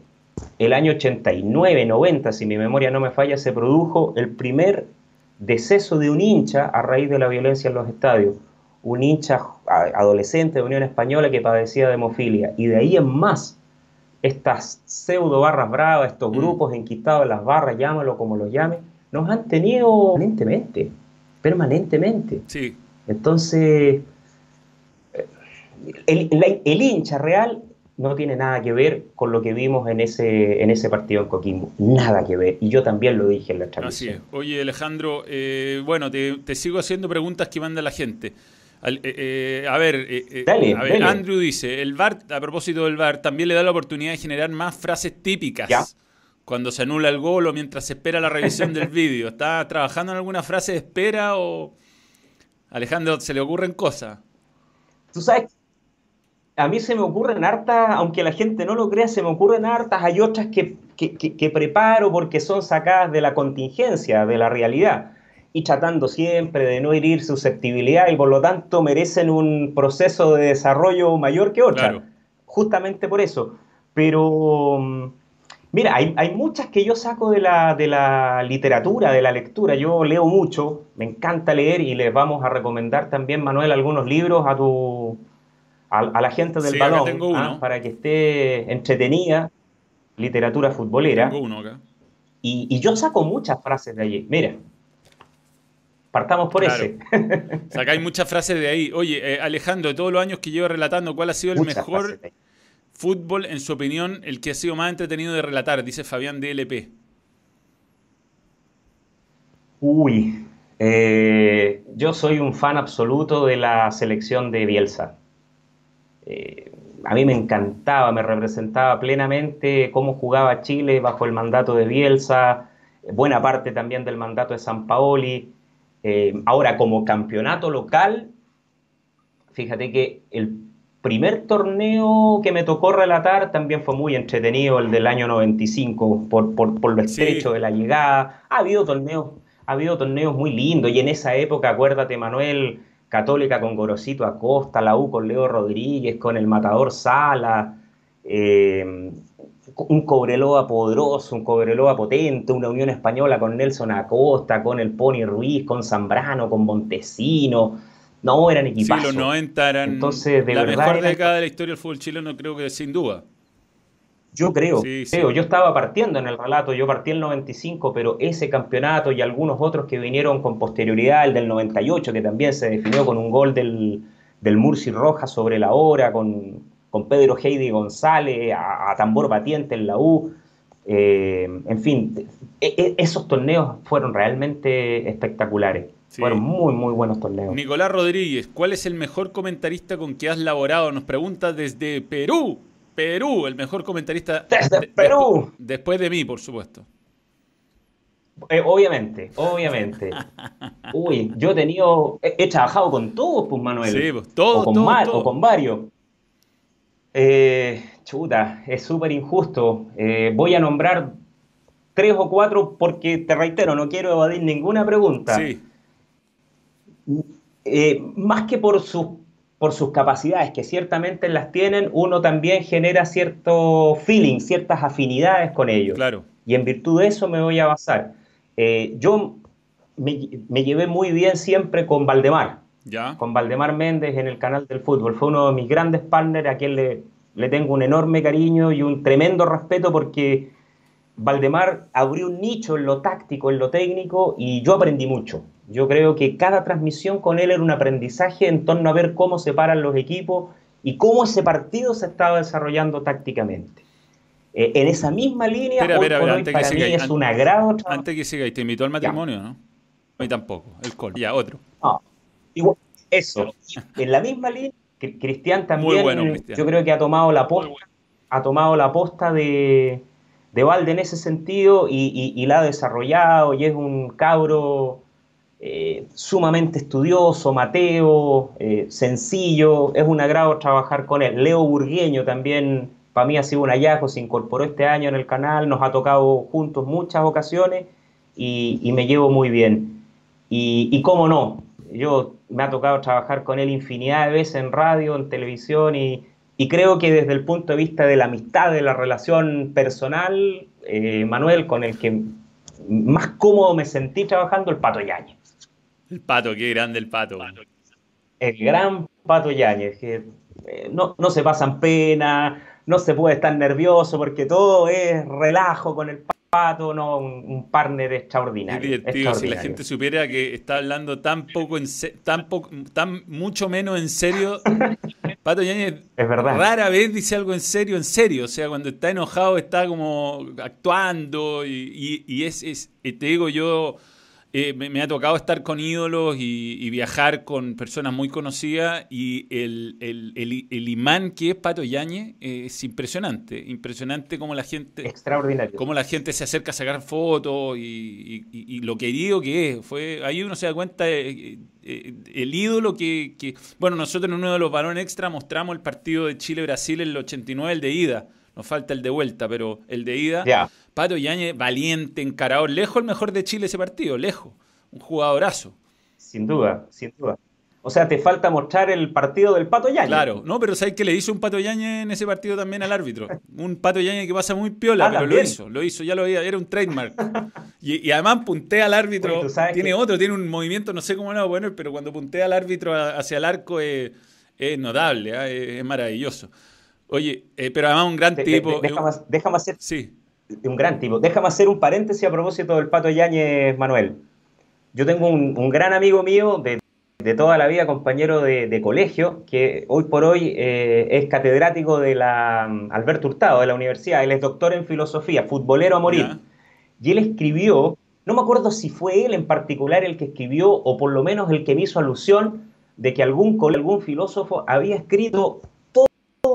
el año 89, 90, si mi memoria no me falla, se produjo el primer deceso de un hincha a raíz de la violencia en los estadios. Un hincha adolescente de Unión Española que padecía de hemofilia. Y de ahí en más, estas pseudo barras bravas, estos mm. grupos enquistados en las barras, llámalo como lo llame, nos han tenido permanentemente. Permanentemente. Sí. Entonces, el, el hincha real no tiene nada que ver con lo que vimos en ese, en ese partido en Coquimbo. Nada que ver. Y yo también lo dije en la transmisión. Así es. Oye, Alejandro, eh, bueno, te, sigo haciendo preguntas que manda la gente. Eh, eh, a ver, dale, Andrew dice, el VAR, a propósito del VAR, también le da la oportunidad de generar más frases típicas. Cuando se anula el gol o mientras se espera la revisión del vídeo. ¿Está trabajando en alguna frase de espera o Alejandro se le ocurren cosas? Tú sabes a mí se me ocurren hartas, aunque la gente no lo crea, se me ocurren hartas, hay otras que, preparo porque son sacadas de la contingencia, de la realidad, y tratando siempre de no herir susceptibilidad y por lo tanto merecen un proceso de desarrollo mayor que otras. Justamente por eso. Pero, mm, mira, hay, hay, muchas que yo saco de la, de la literatura, de la lectura. Yo leo mucho, me encanta leer y les vamos a recomendar también, Manuel, algunos libros a tu a, la gente del balón ¿ah? para que esté entretenida, literatura futbolera. Y, yo saco muchas frases de allí. Mira, Partamos por ese. Sacáis muchas frases de ahí. Oye, eh, Alejandro, de todos los años que llevo relatando, ¿cuál ha sido el mejor fútbol, en su opinión, el que ha sido más entretenido de relatar? Dice Fabián DLP. Uy, eh, yo soy un fan absoluto de la selección de Bielsa. Eh, a mí me encantaba, me representaba plenamente cómo jugaba Chile bajo el mandato de Bielsa, buena parte también del mandato de San Paoli. Eh, ahora, como campeonato local, fíjate que el primer torneo que me tocó relatar también fue muy entretenido, el del año 95, por, por, lo estrecho de la llegada. Ha habido torneos, ha habido torneos muy lindos, y en esa época, acuérdate, Manuel, Católica con Gorosito Acosta, la U con Leo Rodríguez, con el Matador Sala, eh, un Cobreloa poderoso, un Cobreloa potente, una Unión Española con Nelson Acosta, con el Pony Ruiz, con Zambrano, con Montesino. No, eran equipazos. Sí, los 90 eran Entonces, de la mejor década de la historia del fútbol chileno, creo que sin duda. Yo creo, creo, yo estaba partiendo en el relato, yo partí el 95, pero ese campeonato y algunos otros que vinieron con posterioridad, el del 98, que también se definió con un gol del, del Murci Roja sobre la hora, con, con Pedro Heidi González, a, tambor batiente en la U. Eh, en fin, e, e, esos torneos fueron realmente espectaculares. Fueron muy, muy buenos torneos. Nicolás Rodríguez, ¿cuál es el mejor comentarista con que has laborado? Nos pregunta desde Perú. Perú, el mejor comentarista. Desde Perú. después de mí, por supuesto. Eh, obviamente, obviamente. Uy, yo he tenido. He, trabajado con todos, pues, Manuel. Sí, pues, todos. O con, o con varios. Eh, chuta, es súper injusto. Eh, voy a nombrar tres o cuatro porque, te reitero, no quiero evadir ninguna pregunta. Sí. Eh, más que por sus, por sus capacidades, que ciertamente las tienen, uno también genera cierto feeling, ciertas afinidades con ellos. Claro. Y en virtud de eso me voy a basar. yo me, llevé muy bien siempre con Valdemar con Valdemar Méndez en el canal del fútbol. Fue uno de mis grandes partners a quien le, le tengo un enorme cariño y un tremendo respeto porque Valdemar abrió un nicho en lo táctico, en lo técnico y yo aprendí mucho. Yo creo que cada transmisión con él era un aprendizaje en torno a ver cómo se paran los equipos y cómo ese partido se estaba desarrollando tácticamente. Eh, en esa misma línea, hoy para mí es un agrado. Antes que siga, y te invitó al matrimonio, ¿no? A mí tampoco, el col. Ya, otro. No, eso. En la misma línea, Cristian también, yo creo que ha tomado la posta, ha tomado la posta de, de Valde en ese sentido y, la ha desarrollado y es un cabro eh, sumamente estudioso, Mateo, eh, sencillo, es un agrado trabajar con él. Leo Burgueño también, para mí ha sido un hallazgo, se incorporó este año en el canal, nos ha tocado juntos muchas ocasiones y, me llevo muy bien. Y, y cómo no, yo me ha tocado trabajar con él infinidad de veces en radio, en televisión y, creo que desde el punto de vista de la amistad, de la relación personal, eh, Manuel, con el que más cómodo me sentí trabajando, el Pato Yáñez. El Pato, qué grande el Pato. El gran Pato Yáñez, que eh, no, no se pasan pena, no se puede estar nervioso porque todo es relajo con el Pato No, un, partner extraordinario. si la gente supiera que está hablando tan poco, en tan, tan mucho menos en serio. Pato Yáñez es verdad. rara vez dice algo en serio, en serio. O sea, cuando está enojado está como actuando y, y, es, es, te digo yo eh, me, ha tocado estar con ídolos y, viajar con personas muy conocidas y el, el, imán que es Pato Yañez eh, es impresionante, impresionante como la gente... Extraordinario. Cómo la gente se acerca a sacar fotos y, lo querido que es. Fue, ahí uno se da cuenta eh, el ídolo que, que, Bueno, nosotros en uno de los balones extra mostramos el partido de Chile-Brasil en el 89, el de ida. Nos falta el de vuelta, pero el de ida... Pato Yañez, valiente, encarador, lejos el mejor de Chile ese partido, lejos. Un jugadorazo. Sin duda, sin duda. O sea, te falta mostrar el partido del Pato Yañez. Claro, no, pero ¿sabes que le hizo un Pato Yañez en ese partido también al árbitro? Un Pato Yañez que pasa muy piola, ah, pero lo hizo, lo hizo, ya lo había, era un trademark. Y, además puntea al árbitro, tiene otro, tiene un movimiento, no sé cómo lo voy a poner, pero cuando puntea al árbitro hacia el arco es, notable, ¿ah? es, maravilloso. Oye, eh, pero además un gran tipo. déjame, déjame hacer. Sí un gran tipo. Déjame hacer un paréntesis a propósito del Pato Yáñez, Manuel. yo tengo un, gran amigo mío de, toda la vida, compañero de, colegio, que hoy por hoy eh, es catedrático de la mm, Alberto Hurtado, de la universidad. Él es doctor en filosofía, futbolero a morir. Y él escribió, no me acuerdo si fue él en particular el que escribió, o por lo menos el que me hizo alusión de que algún, algún filósofo había escrito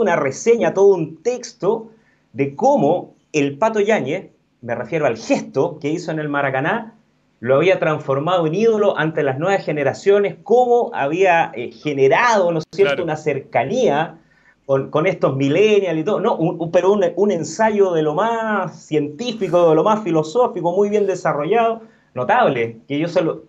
una reseña, todo un texto de cómo el Pato Yáñez, me refiero al gesto que hizo en el Maracaná, lo había transformado en ídolo ante las nuevas generaciones, cómo había eh, generado, ¿no es cierto?, una cercanía con, estos millennials y todo, no, pero un, ensayo de lo más científico, de lo más filosófico, muy bien desarrollado, notable, que yo solo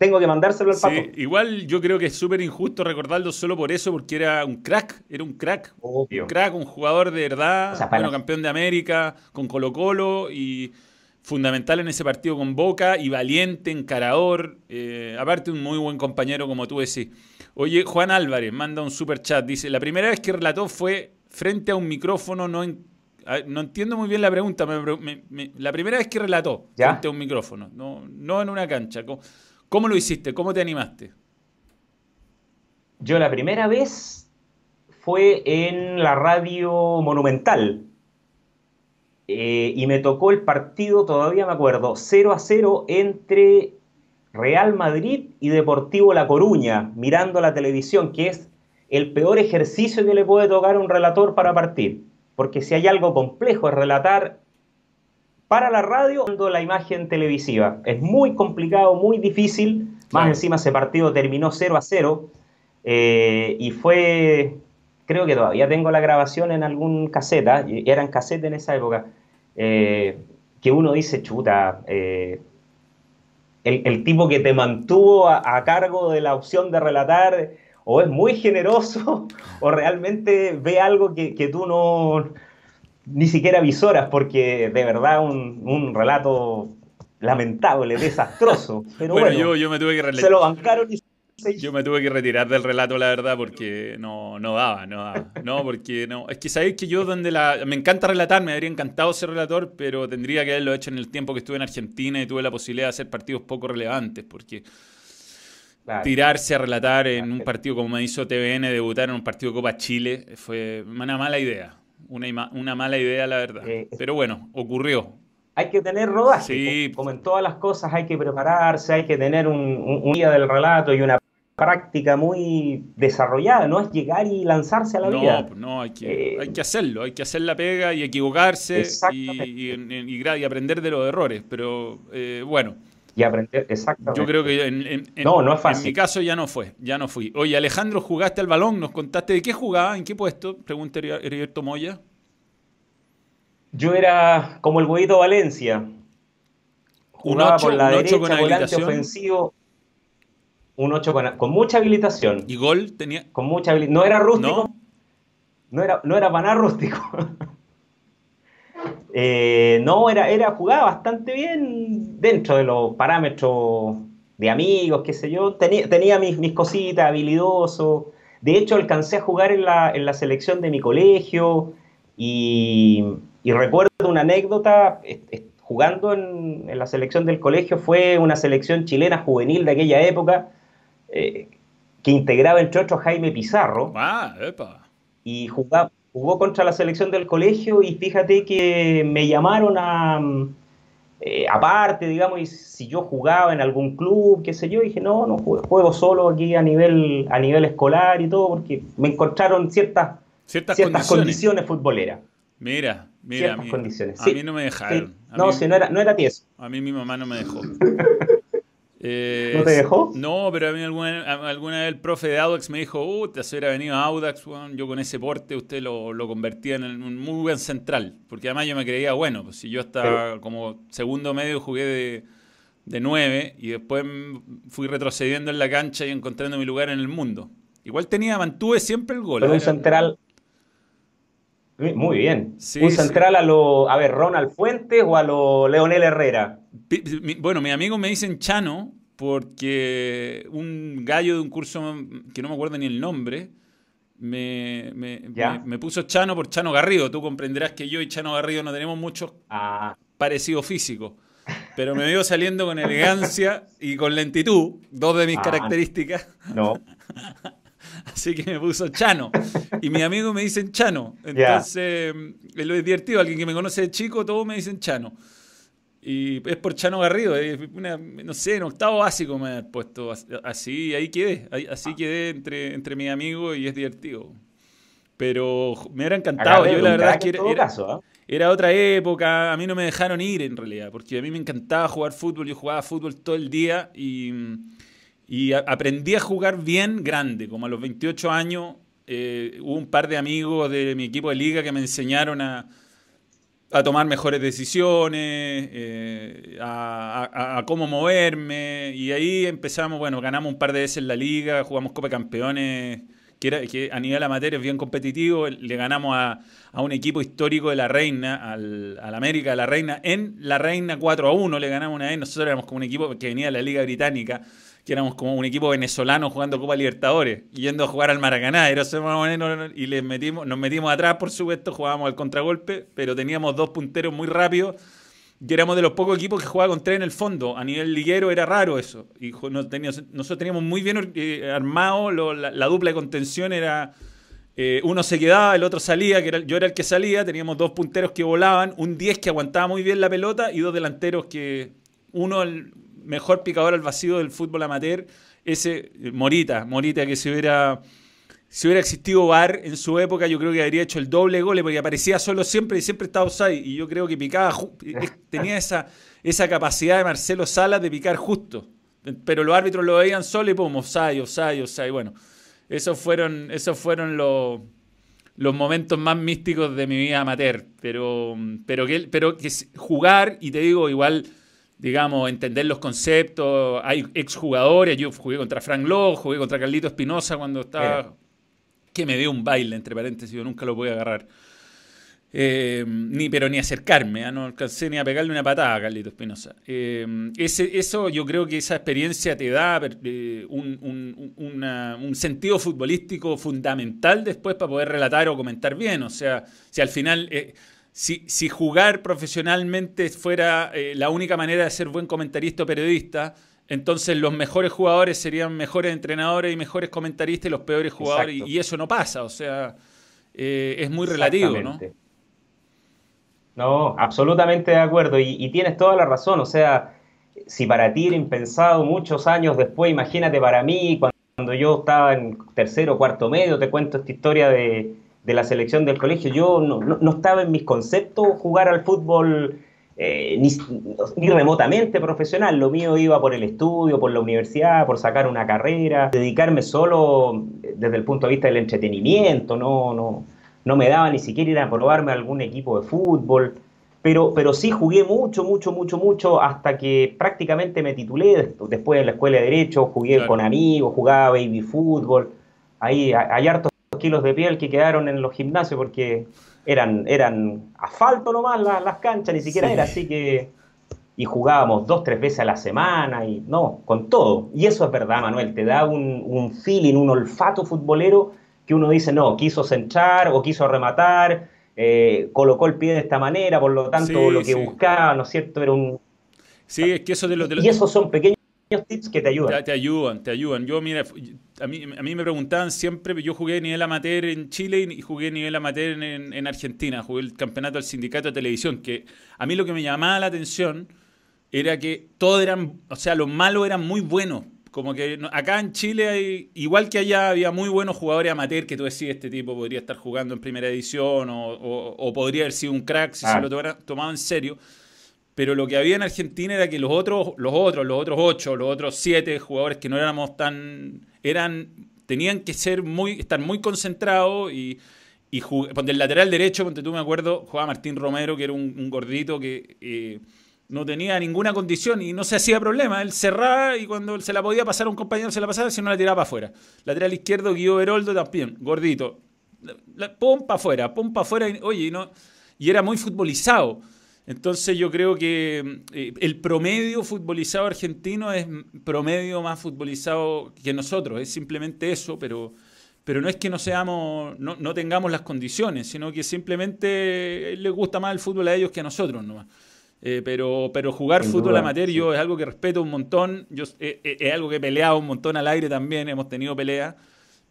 tengo que mandárselo al Pato. Sí, igual yo creo que es súper injusto recordarlo solo por eso, porque era un crack, era un crack, un crack, un jugador de verdad, bueno, campeón de América, con Colo Colo y fundamental en ese partido con Boca y valiente, encarador, eh, aparte un muy buen compañero como tú decís. Oye, Juan Álvarez manda un super chat, dice, la primera vez que relató fue frente a un micrófono, no, no entiendo muy bien la pregunta, la primera vez que relató frente a un micrófono, no, no en una cancha. ¿Cómo, lo hiciste? ¿Cómo te animaste? Yo la primera vez fue en la radio monumental, eh, y me tocó el partido, todavía me acuerdo, 0 a 0 entre Real Madrid y Deportivo La Coruña, mirando la televisión, que es el peor ejercicio que le puede tocar a un relator para partir. Porque si hay algo complejo es relatar para la radio la imagen televisiva. Es muy complicado, muy difícil. Más encima ese partido terminó 0 a 0 eh, y fue, creo que todavía tengo la grabación en algún caseta, eran casetas en esa época eh, que uno dice, chuta, eh, el, tipo que te mantuvo a, cargo de la opción de relatar o es muy generoso o realmente ve algo que, tú no ni siquiera visoras, porque de verdad un, un relato lamentable, desastroso. Pero bueno, yo, yo, me tuve que Se lo bancaron y yo me tuve que retirar del relato, la verdad, porque no, no daba, no daba. No, porque no. Es que sabéis que yo donde la. Me encanta relatar, me habría encantado ser relator, pero tendría que haberlo hecho en el tiempo que estuve en Argentina y tuve la posibilidad de hacer partidos poco relevantes, porque tirarse a relatar en un partido como me hizo TVN, debutar en un partido de Copa Chile, fue una mala idea. Una, una mala idea, la verdad. Eh, pero bueno, ocurrió hay que tener rodaje. Como en todas las cosas, hay que prepararse, hay que tener un, un, día del relato y una práctica muy desarrollada, no es llegar y lanzarse a la vida. Pues no, hay que, eh, hay que hacerlo, hay que hacer la pega y equivocarse y, y, aprender de los errores, pero eh, bueno. Y aprender, exactamente. Yo creo que en, no, no es fácil. en mi caso ya no fue, ya no fui. Oye, Alejandro, ¿jugaste al balón? ¿Nos contaste de qué jugaba? ¿En qué puesto? Pregunta Heriberto Moya. Yo era como el huevito Valencia. Jugaba por la derecha, volante ofensivo un 8 con, mucha habilitación. ¿Y gol tenía? Con mucha No era rústico. No, era, no era para nada rústico. Eh, no, era, era, jugaba bastante bien dentro de los parámetros de amigos, qué sé yo. Tenía, tenía mis, mis, cositas, habilidoso. De hecho, alcancé a jugar en la, en la selección de mi colegio y, y recuerdo una anécdota, jugando en, en, la selección del colegio, fue una selección chilena juvenil de aquella época, eh, que integraba entre otros Jaime Pizarro. Ah, epa. Y jugaba, jugó contra la selección del colegio y fíjate que me llamaron a, eh, aparte, digamos, y si yo jugaba en algún club, qué sé yo, dije, no, no juego, solo aquí a nivel, a nivel escolar y todo, porque me encontraron ciertas, ciertas, condiciones. futboleras. Mira, mira. Ciertas condiciones. A mí no me dejaron. No, si no era, no era tieso. A mí mi mamá no me dejó. Eh, ¿No te dejó? No, pero a mí alguna, alguna vez el profe de Audax me dijo, uh, te hubiera venido a Audax, yo con ese porte usted lo, lo, convertía en un muy buen central, porque además yo me creía, bueno, pues si yo hasta como segundo medio jugué de, de nueve y después fui retrocediendo en la cancha y encontrando mi lugar en el mundo. Igual tenía, mantuve siempre el gol. un ¿eh? central... Muy bien. un central a lo, a ver, Ronald Fuentes o a lo Leonel Herrera. Bueno, mis amigos me dicen Chano porque un gallo de un curso que no me acuerdo ni el nombre me, me, puso Chano por Chano Garrido. Tú comprenderás que yo y Chano Garrido no tenemos mucho ah. parecido físico. pero me veo saliendo con elegancia y con lentitud, dos de mis ah, características. No. Así que me puso Chano. Y mis amigos me dicen Chano. Entonces, lo es divertido. Alguien que me conoce de chico, todos me dicen Chano. Y es por Chano Garrido. no sé, en octavo básico me he puesto así. Ahí quedé. Así quedé entre, entre mis amigos y es divertido. Pero me hubiera encantado. Yo la verdad que era, ¿ah? era, otra época. A mí no me dejaron ir en realidad. Porque a mí me encantaba jugar fútbol. Yo jugaba fútbol todo el día y y aprendí a jugar bien grande, como a los 28 años. Eh, hubo un par de amigos de mi equipo de liga que me enseñaron a, tomar mejores decisiones, eh, a, cómo moverme. Y ahí empezamos, bueno, ganamos un par de veces la liga, jugamos Copa Campeones, que, era, que a nivel amateur es bien competitivo. Le ganamos a, un equipo histórico de la Reina, al, al, América de la Reina, en la Reina 4 a 1. Le ganamos una vez. Nosotros éramos como un equipo que venía de la Liga Británica que éramos como un equipo venezolano jugando Copa Libertadores, yendo a jugar al Maracaná, y les metimos, nos metimos atrás, por supuesto, jugábamos al contragolpe, pero teníamos dos punteros muy rápidos y éramos de los pocos equipos que jugaban con tres en el fondo. A nivel liguero era raro eso. Y nosotros teníamos muy bien eh, armado, la, dupla de contención era... Eh, uno se quedaba, el otro salía, yo era el que salía, teníamos dos punteros que volaban, un 10 que aguantaba muy bien la pelota y dos delanteros que uno mejor picador al vacío del fútbol amateur, ese Morita, Morita que si hubiera, si hubiera existido VAR en su época, yo creo que habría hecho el doble gol, porque aparecía solo siempre y siempre estaba offside. Y yo creo que picaba, tenía esa, esa capacidad de Marcelo Salas de picar justo. Pero los árbitros lo veían solo y pum, offside, offside, offside. Bueno, esos fueron, esos fueron los, los momentos más místicos de mi vida amateur. Pero, pero, que, pero que jugar, y te digo, igual digamos, entender los conceptos. Hay exjugadores, yo jugué contra Frank Lowe, jugué contra Carlito Espinosa cuando estaba... Que me dio un baile, entre paréntesis, yo nunca lo a agarrar. Eh, ni pero ni acercarme, ¿ah? no alcancé ni a pegarle una patada a Carlito Espinosa. Eh, eso yo creo que esa experiencia te da eh, un, un, sentido futbolístico fundamental después para poder relatar o comentar bien. O sea, si al final si, jugar profesionalmente fuera eh, la única manera de ser buen comentarista o periodista, entonces los mejores jugadores serían mejores entrenadores y mejores comentaristas y los peores jugadores. Y, eso no pasa, o sea, eh, es muy relativo, ¿no? No, absolutamente de acuerdo. Y, y, tienes toda la razón. O sea, si para ti era impensado muchos años después, imagínate para mí, cuando yo estaba en tercero o cuarto medio, te cuento esta historia de, de la selección del colegio. Yo no, estaba en mis conceptos jugar al fútbol eh, ni, remotamente profesional. Lo mío iba por el estudio, por la universidad, por sacar una carrera, dedicarme solo desde el punto de vista del entretenimiento. No, no, no me daba ni siquiera ir a probarme algún equipo de fútbol. Pero, pero sí jugué mucho, mucho, mucho, mucho hasta que prácticamente me titulé. Después en la escuela de Derecho jugué con amigos, jugaba baby fútbol. Ahí hay hartos kilos de piel que quedaron en los gimnasios porque eran, eran asfalto nomás las, canchas, ni siquiera era así que... Y jugábamos dos, tres veces a la semana y no, con todo. Y eso es verdad, Manuel, te da un, un feeling, un olfato futbolero que uno dice, no, quiso centrar o quiso rematar, eh, colocó el pie de esta manera, por lo tanto lo que buscaba, ¿no es cierto? Era un... Sí, es que eso de lo... Y esos son pequeños tips que te ayudan. Te, ayudan, te ayudan. Yo, mira, a mí, a mí me preguntaban siempre, yo jugué a nivel amateur en Chile y jugué a nivel amateur en, Argentina, jugué el campeonato del sindicato de televisión, que a mí lo que me llamaba la atención era que todos eran, o sea, los malos eran muy buenos. Como que acá en Chile, hay, igual que allá, había muy buenos jugadores amateur que tú decías, este tipo podría estar jugando en primera edición o, podría haber sido un crack si se lo tomaba en serio pero lo que había en Argentina era que los otros, los otros, los otros ocho, los otros siete jugadores que no éramos tan, eran, tenían que ser muy, estar muy concentrados y, y el lateral derecho, ponte tú me acuerdo, jugaba Martín Romero, que era un, gordito que eh, no tenía ninguna condición y no se hacía problema. Él cerraba y cuando se la podía pasar a un compañero se la pasaba, si no la tiraba para afuera. Lateral izquierdo, Guido Heroldo también, gordito. pum para afuera, pum para afuera. oye, no, y era muy futbolizado. Entonces yo creo que eh, el promedio futbolizado argentino es promedio más futbolizado que nosotros, es simplemente eso, pero, pero no es que no seamos, no, tengamos las condiciones, sino que simplemente les gusta más el fútbol a ellos que a nosotros nomás. Eh, pero, pero jugar fútbol amateur yo es algo que respeto un montón. Yo, eh, eh, es algo que he peleado un montón al aire también. Hemos tenido peleas.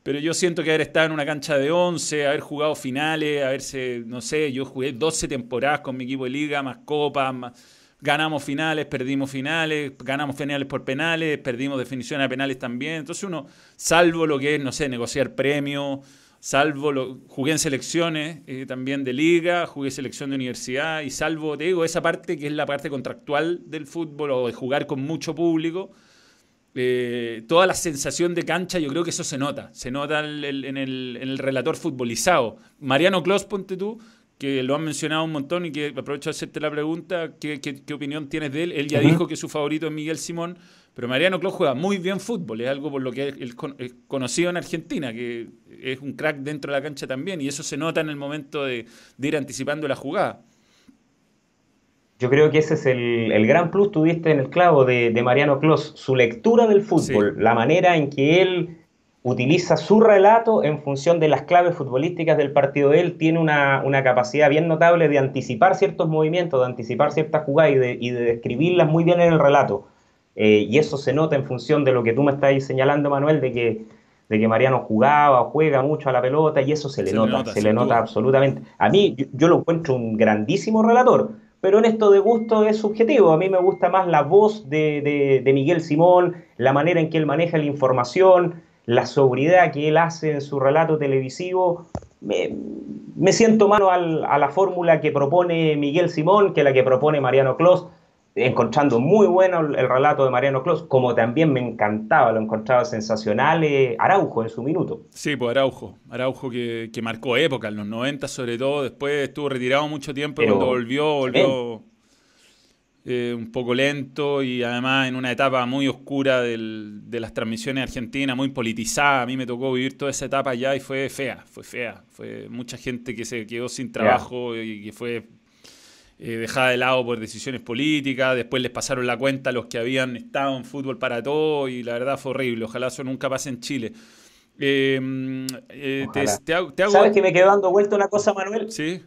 Pero yo siento que haber estado en una cancha de 11, haber jugado finales, haberse, no sé, yo jugué 12 temporadas con mi equipo de liga, más copas, ganamos finales, perdimos finales, ganamos finales por penales, perdimos definiciones a penales también. Entonces uno, salvo lo que es, no sé, negociar premios, salvo lo, jugué en selecciones eh, también de liga, jugué selección de universidad y salvo, te digo, esa parte que es la parte contractual del fútbol o de jugar con mucho público, eh, toda la sensación de cancha, yo creo que eso se nota, se nota en el, relator futbolizado. Mariano Clos, ponte tú, que lo han mencionado un montón y que aprovecho de hacerte la pregunta, ¿qué, opinión tienes de él? Él ya dijo que su favorito es Miguel Simón, pero Mariano Clos juega muy bien fútbol, es algo por lo que es conocido en Argentina, que es un crack dentro de la cancha también, y eso se nota en el momento de, ir anticipando la jugada. Yo creo que ese es el, gran plus, tuviste en el clavo de, Mariano Clos, su lectura del fútbol, la manera en que él utiliza su relato en función de las claves futbolísticas del partido. Él tiene una, capacidad bien notable de anticipar ciertos movimientos, de anticipar ciertas jugadas y de, y de describirlas muy bien en el relato. Eh, y eso se nota en función de lo que tú me estás señalando, Manuel, de que, de que Mariano jugaba o juega mucho a la pelota y eso se le nota, se le nota absolutamente. A mí yo, lo encuentro un grandísimo relator, pero en esto de gusto es subjetivo. A mí me gusta más la voz de, Miguel Simón, la manera en que él maneja la información, la sobriedad que él hace en su relato televisivo. Me, siento mano a la fórmula que propone Miguel Simón que la que propone Mariano Clos encontrando muy bueno el, relato de Mariano Clos, como también me encantaba, lo encontraba sensacional eh, Araujo en su minuto. Sí, pues Araujo, Araujo que, marcó época, en los 90 sobre todo, después estuvo retirado mucho tiempo, cuando volvió, volvió eh, un poco lento y además en una etapa muy oscura de las transmisiones argentinas, muy politizada, a mí me tocó vivir toda esa etapa ya y fue fea, fue fea, fue mucha gente que se quedó sin trabajo y que fue eh, dejada de lado por decisiones políticas, después les pasaron la cuenta a los que habían estado en fútbol para todo y la verdad fue horrible, ojalá eso nunca pase en Chile. Eh, eh, ¿Sabes que me quedó dando vuelta una cosa, Manuel? Sí.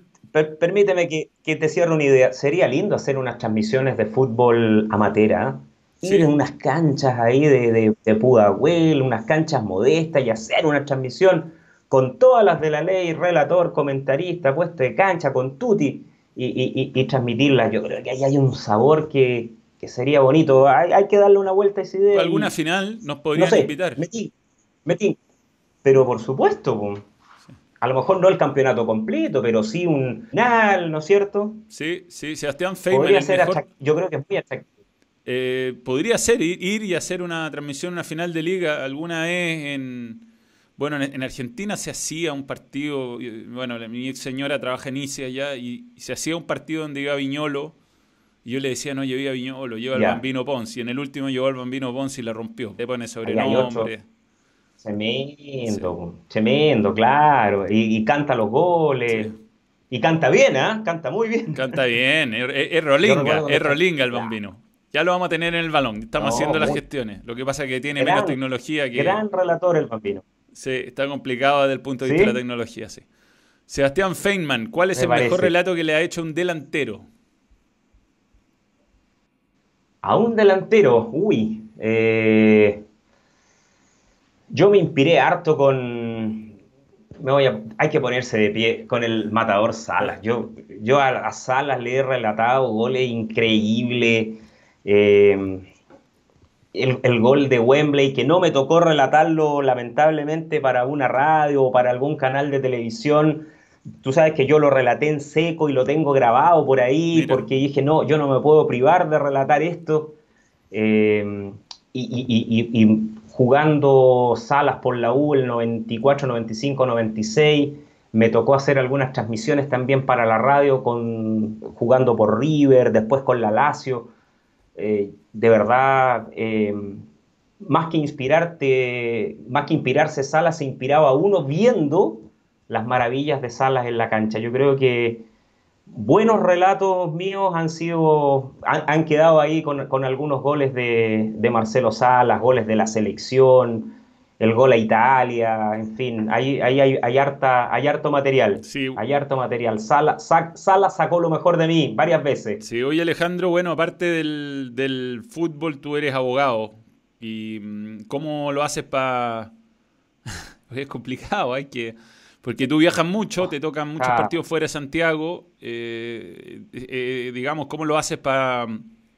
permíteme que, te cierre una idea. Sería lindo hacer unas transmisiones de fútbol amateur, ¿ah? ir en unas canchas ahí de, de, de Pudahuel, unas canchas modestas y hacer una transmisión con todas las de la ley, relator, comentarista, puesto de cancha, con tutti y, y, transmitirla. Yo creo que ahí hay un sabor que, sería bonito. Hay, que darle una vuelta a esa idea. ¿Alguna final nos podrían invitar? Metí, metí. Pero por supuesto, a lo mejor no el campeonato completo, pero sí un final, ¿no es cierto? Sí, sí, Sebastián Feynman. yo creo que es muy atractivo. Eh, podría ser ir y hacer una transmisión, una final de liga alguna vez en, bueno, en, Argentina se hacía un partido, bueno, mi ex señora trabaja en ICE allá y, se hacía un partido donde iba Viñolo y yo le decía, no, llevé a Viñolo, lleva al Bambino Ponzi. Y en el último llevó al Bambino Ponzi y la rompió. Le pone sobrenombre. Tremendo, tremendo, claro. Y, canta los goles. Y canta bien, ¿ah? Canta muy bien. Canta bien. Es, Rolinga, es Rolinga el Bambino. Ya lo vamos a tener en el balón. Estamos haciendo las gestiones. Lo que pasa es que tiene menos tecnología que. Gran relator el Bambino. Sí, está complicado desde el punto de vista de la tecnología, sí. Sebastián Feynman, ¿cuál es el mejor relato que le ha hecho un delantero? A un delantero, uy. Eh, yo me inspiré harto con. Me voy a, hay que ponerse de pie con el matador Salas. Yo, yo a, Salas le he relatado goles increíbles. Eh, el, gol de Wembley, que no me tocó relatarlo lamentablemente para una radio o para algún canal de televisión. Tú sabes que yo lo relaté en seco y lo tengo grabado por ahí porque dije, no, yo no me puedo privar de relatar esto. Eh, y, jugando salas por la U el 94, 95, 96, me tocó hacer algunas transmisiones también para la radio con, jugando por River, después con la Lazio. Eh, de verdad, eh, más que inspirarte, más que inspirarse Salas, se inspiraba uno viendo las maravillas de Salas en la cancha. Yo creo que buenos relatos míos han sido, han, quedado ahí con, algunos goles de, Marcelo Salas, goles de la selección. El gol a Italia, en fin, hay, hay, hay, harta, hay harto material. Sí. Hay harto material. Sala, Sala sacó lo mejor de mí varias veces. Sí, oye Alejandro, bueno, aparte del, del fútbol, tú eres abogado. ¿Y mm, cómo lo haces para...? es complicado, hay que... Porque tú viajas mucho, te tocan muchos partidos fuera de Santiago. Eh, eh, digamos, ¿cómo lo haces para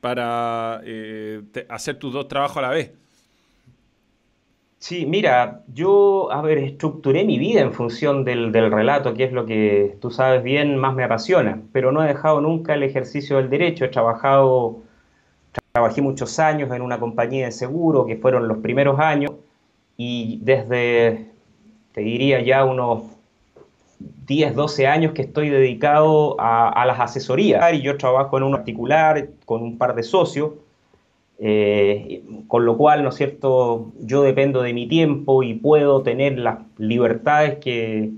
para eh, hacer tus dos trabajos a la vez? Sí, mira, yo, a ver, estructuré mi vida en función del, relato, que es lo que tú sabes bien, más me apasiona, pero no he dejado nunca el ejercicio del derecho. He trabajado, trabajé muchos años en una compañía de seguro, que fueron los primeros años, y desde, te diría ya unos 10, 12 años que estoy dedicado a, las asesorías y yo trabajo en un particular con un par de socios, eh, con lo cual, ¿no es cierto?, yo dependo de mi tiempo y puedo tener las libertades que,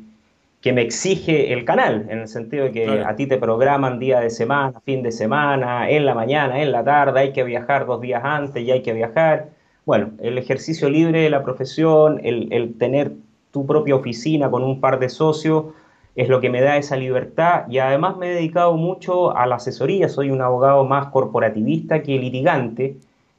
que me exige el canal, en el sentido de que a ti te programan día de semana, fin de semana, en la mañana, en la tarde, hay que viajar dos días antes y hay que viajar. Bueno, el ejercicio libre de la profesión, el, el tener tu propia oficina con un par de socios, es lo que me da esa libertad y además me he dedicado mucho a la asesoría, soy un abogado más corporativista que litigante,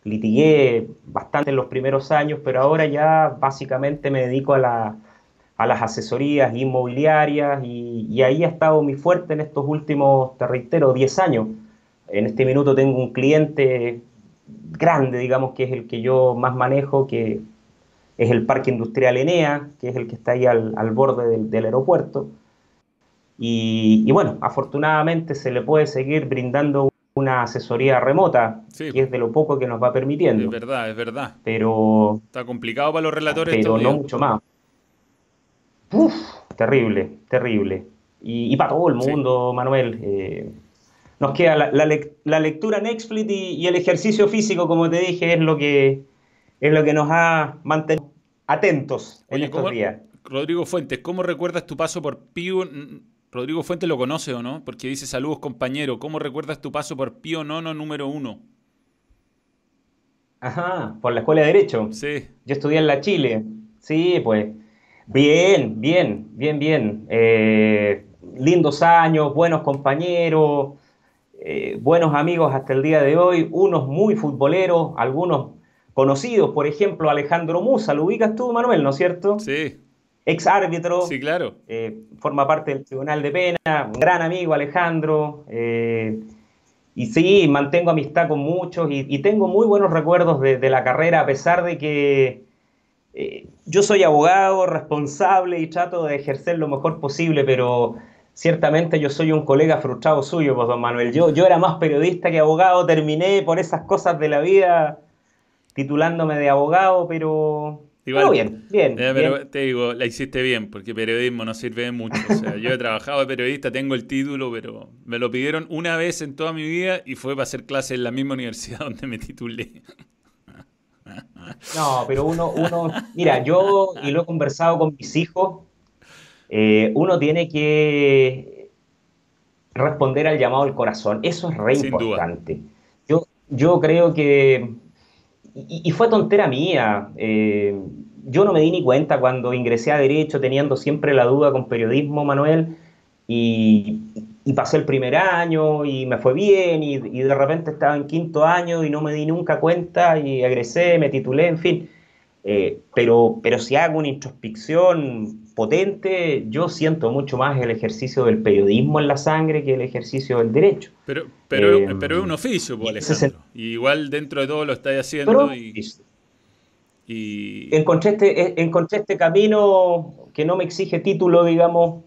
litigué bastante en los primeros años, pero ahora ya básicamente me dedico a, las asesorías inmobiliarias y, ahí ha estado mi fuerte en estos últimos, te reitero, 10 años. En este minuto tengo un cliente grande, digamos, que es el que yo más manejo, que es el Parque Industrial Enea, que es el que está ahí al, borde del, aeropuerto. Y, bueno, afortunadamente se le puede seguir brindando una asesoría remota, que es de lo poco que nos va permitiendo. Es verdad, es verdad. Pero... Está complicado para los relatores. Pero no mucho más. Uf, terrible, terrible. Y, para todo el mundo, Manuel. Eh, nos queda la, lectura Netflix y, y, el ejercicio físico, como te dije, es lo que, es lo que nos ha mantenido atentos en estos días. Rodrigo Fuentes, ¿cómo recuerdas tu paso por Pío? Rodrigo Fuentes lo conoce o no? Porque dice saludos compañero. ¿Cómo recuerdas tu paso por Pío Nono número uno? Ajá, por la Escuela de Derecho. Sí. Yo estudié en la Chile. Sí, pues. Bien, bien, bien, bien. Eh, lindos años, buenos compañeros, eh, buenos amigos hasta el día de hoy, unos muy futboleros, algunos conocidos, por ejemplo, Alejandro Musa, lo ubicas tú, Manuel, ¿no es cierto? Sí. Ex árbitro. Sí, claro. Eh, forma parte del Tribunal de Pena, un gran amigo Alejandro. Eh, y sí, mantengo amistad con muchos y, tengo muy buenos recuerdos de, la carrera, a pesar de que eh, yo soy abogado, responsable y trato de ejercer lo mejor posible, pero ciertamente yo soy un colega frustrado suyo, pues, don Manuel. Yo, yo era más periodista que abogado, terminé por esas cosas de la vida titulándome de abogado, pero... Igual, bien, bien, pero te digo, la hiciste bien, porque periodismo no sirve de mucho. O sea, yo he trabajado de periodista, tengo el título, pero me lo pidieron una vez en toda mi vida y fue para hacer clase en la misma universidad donde me titulé. No, pero uno, uno, mira, yo, y lo he conversado con mis hijos, eh, uno tiene que responder al llamado del corazón. Eso es re importante. Yo, yo creo que y, fue tontera mía. Eh, yo no me di ni cuenta cuando ingresé a Derecho, teniendo siempre la duda con periodismo, Manuel, y, pasé el primer año y me fue bien, y, de repente estaba en quinto año y no me di nunca cuenta y egresé, me titulé, en fin. Eh, pero, pero si hago una introspección potente, yo siento mucho más el ejercicio del periodismo en la sangre que el ejercicio del derecho. Pero, pero, eh, pero es un oficio, pues, Alejandro. igual dentro de todo lo estáis haciendo y, y... Encontré, este, encontré este camino que no me exige título, digamos,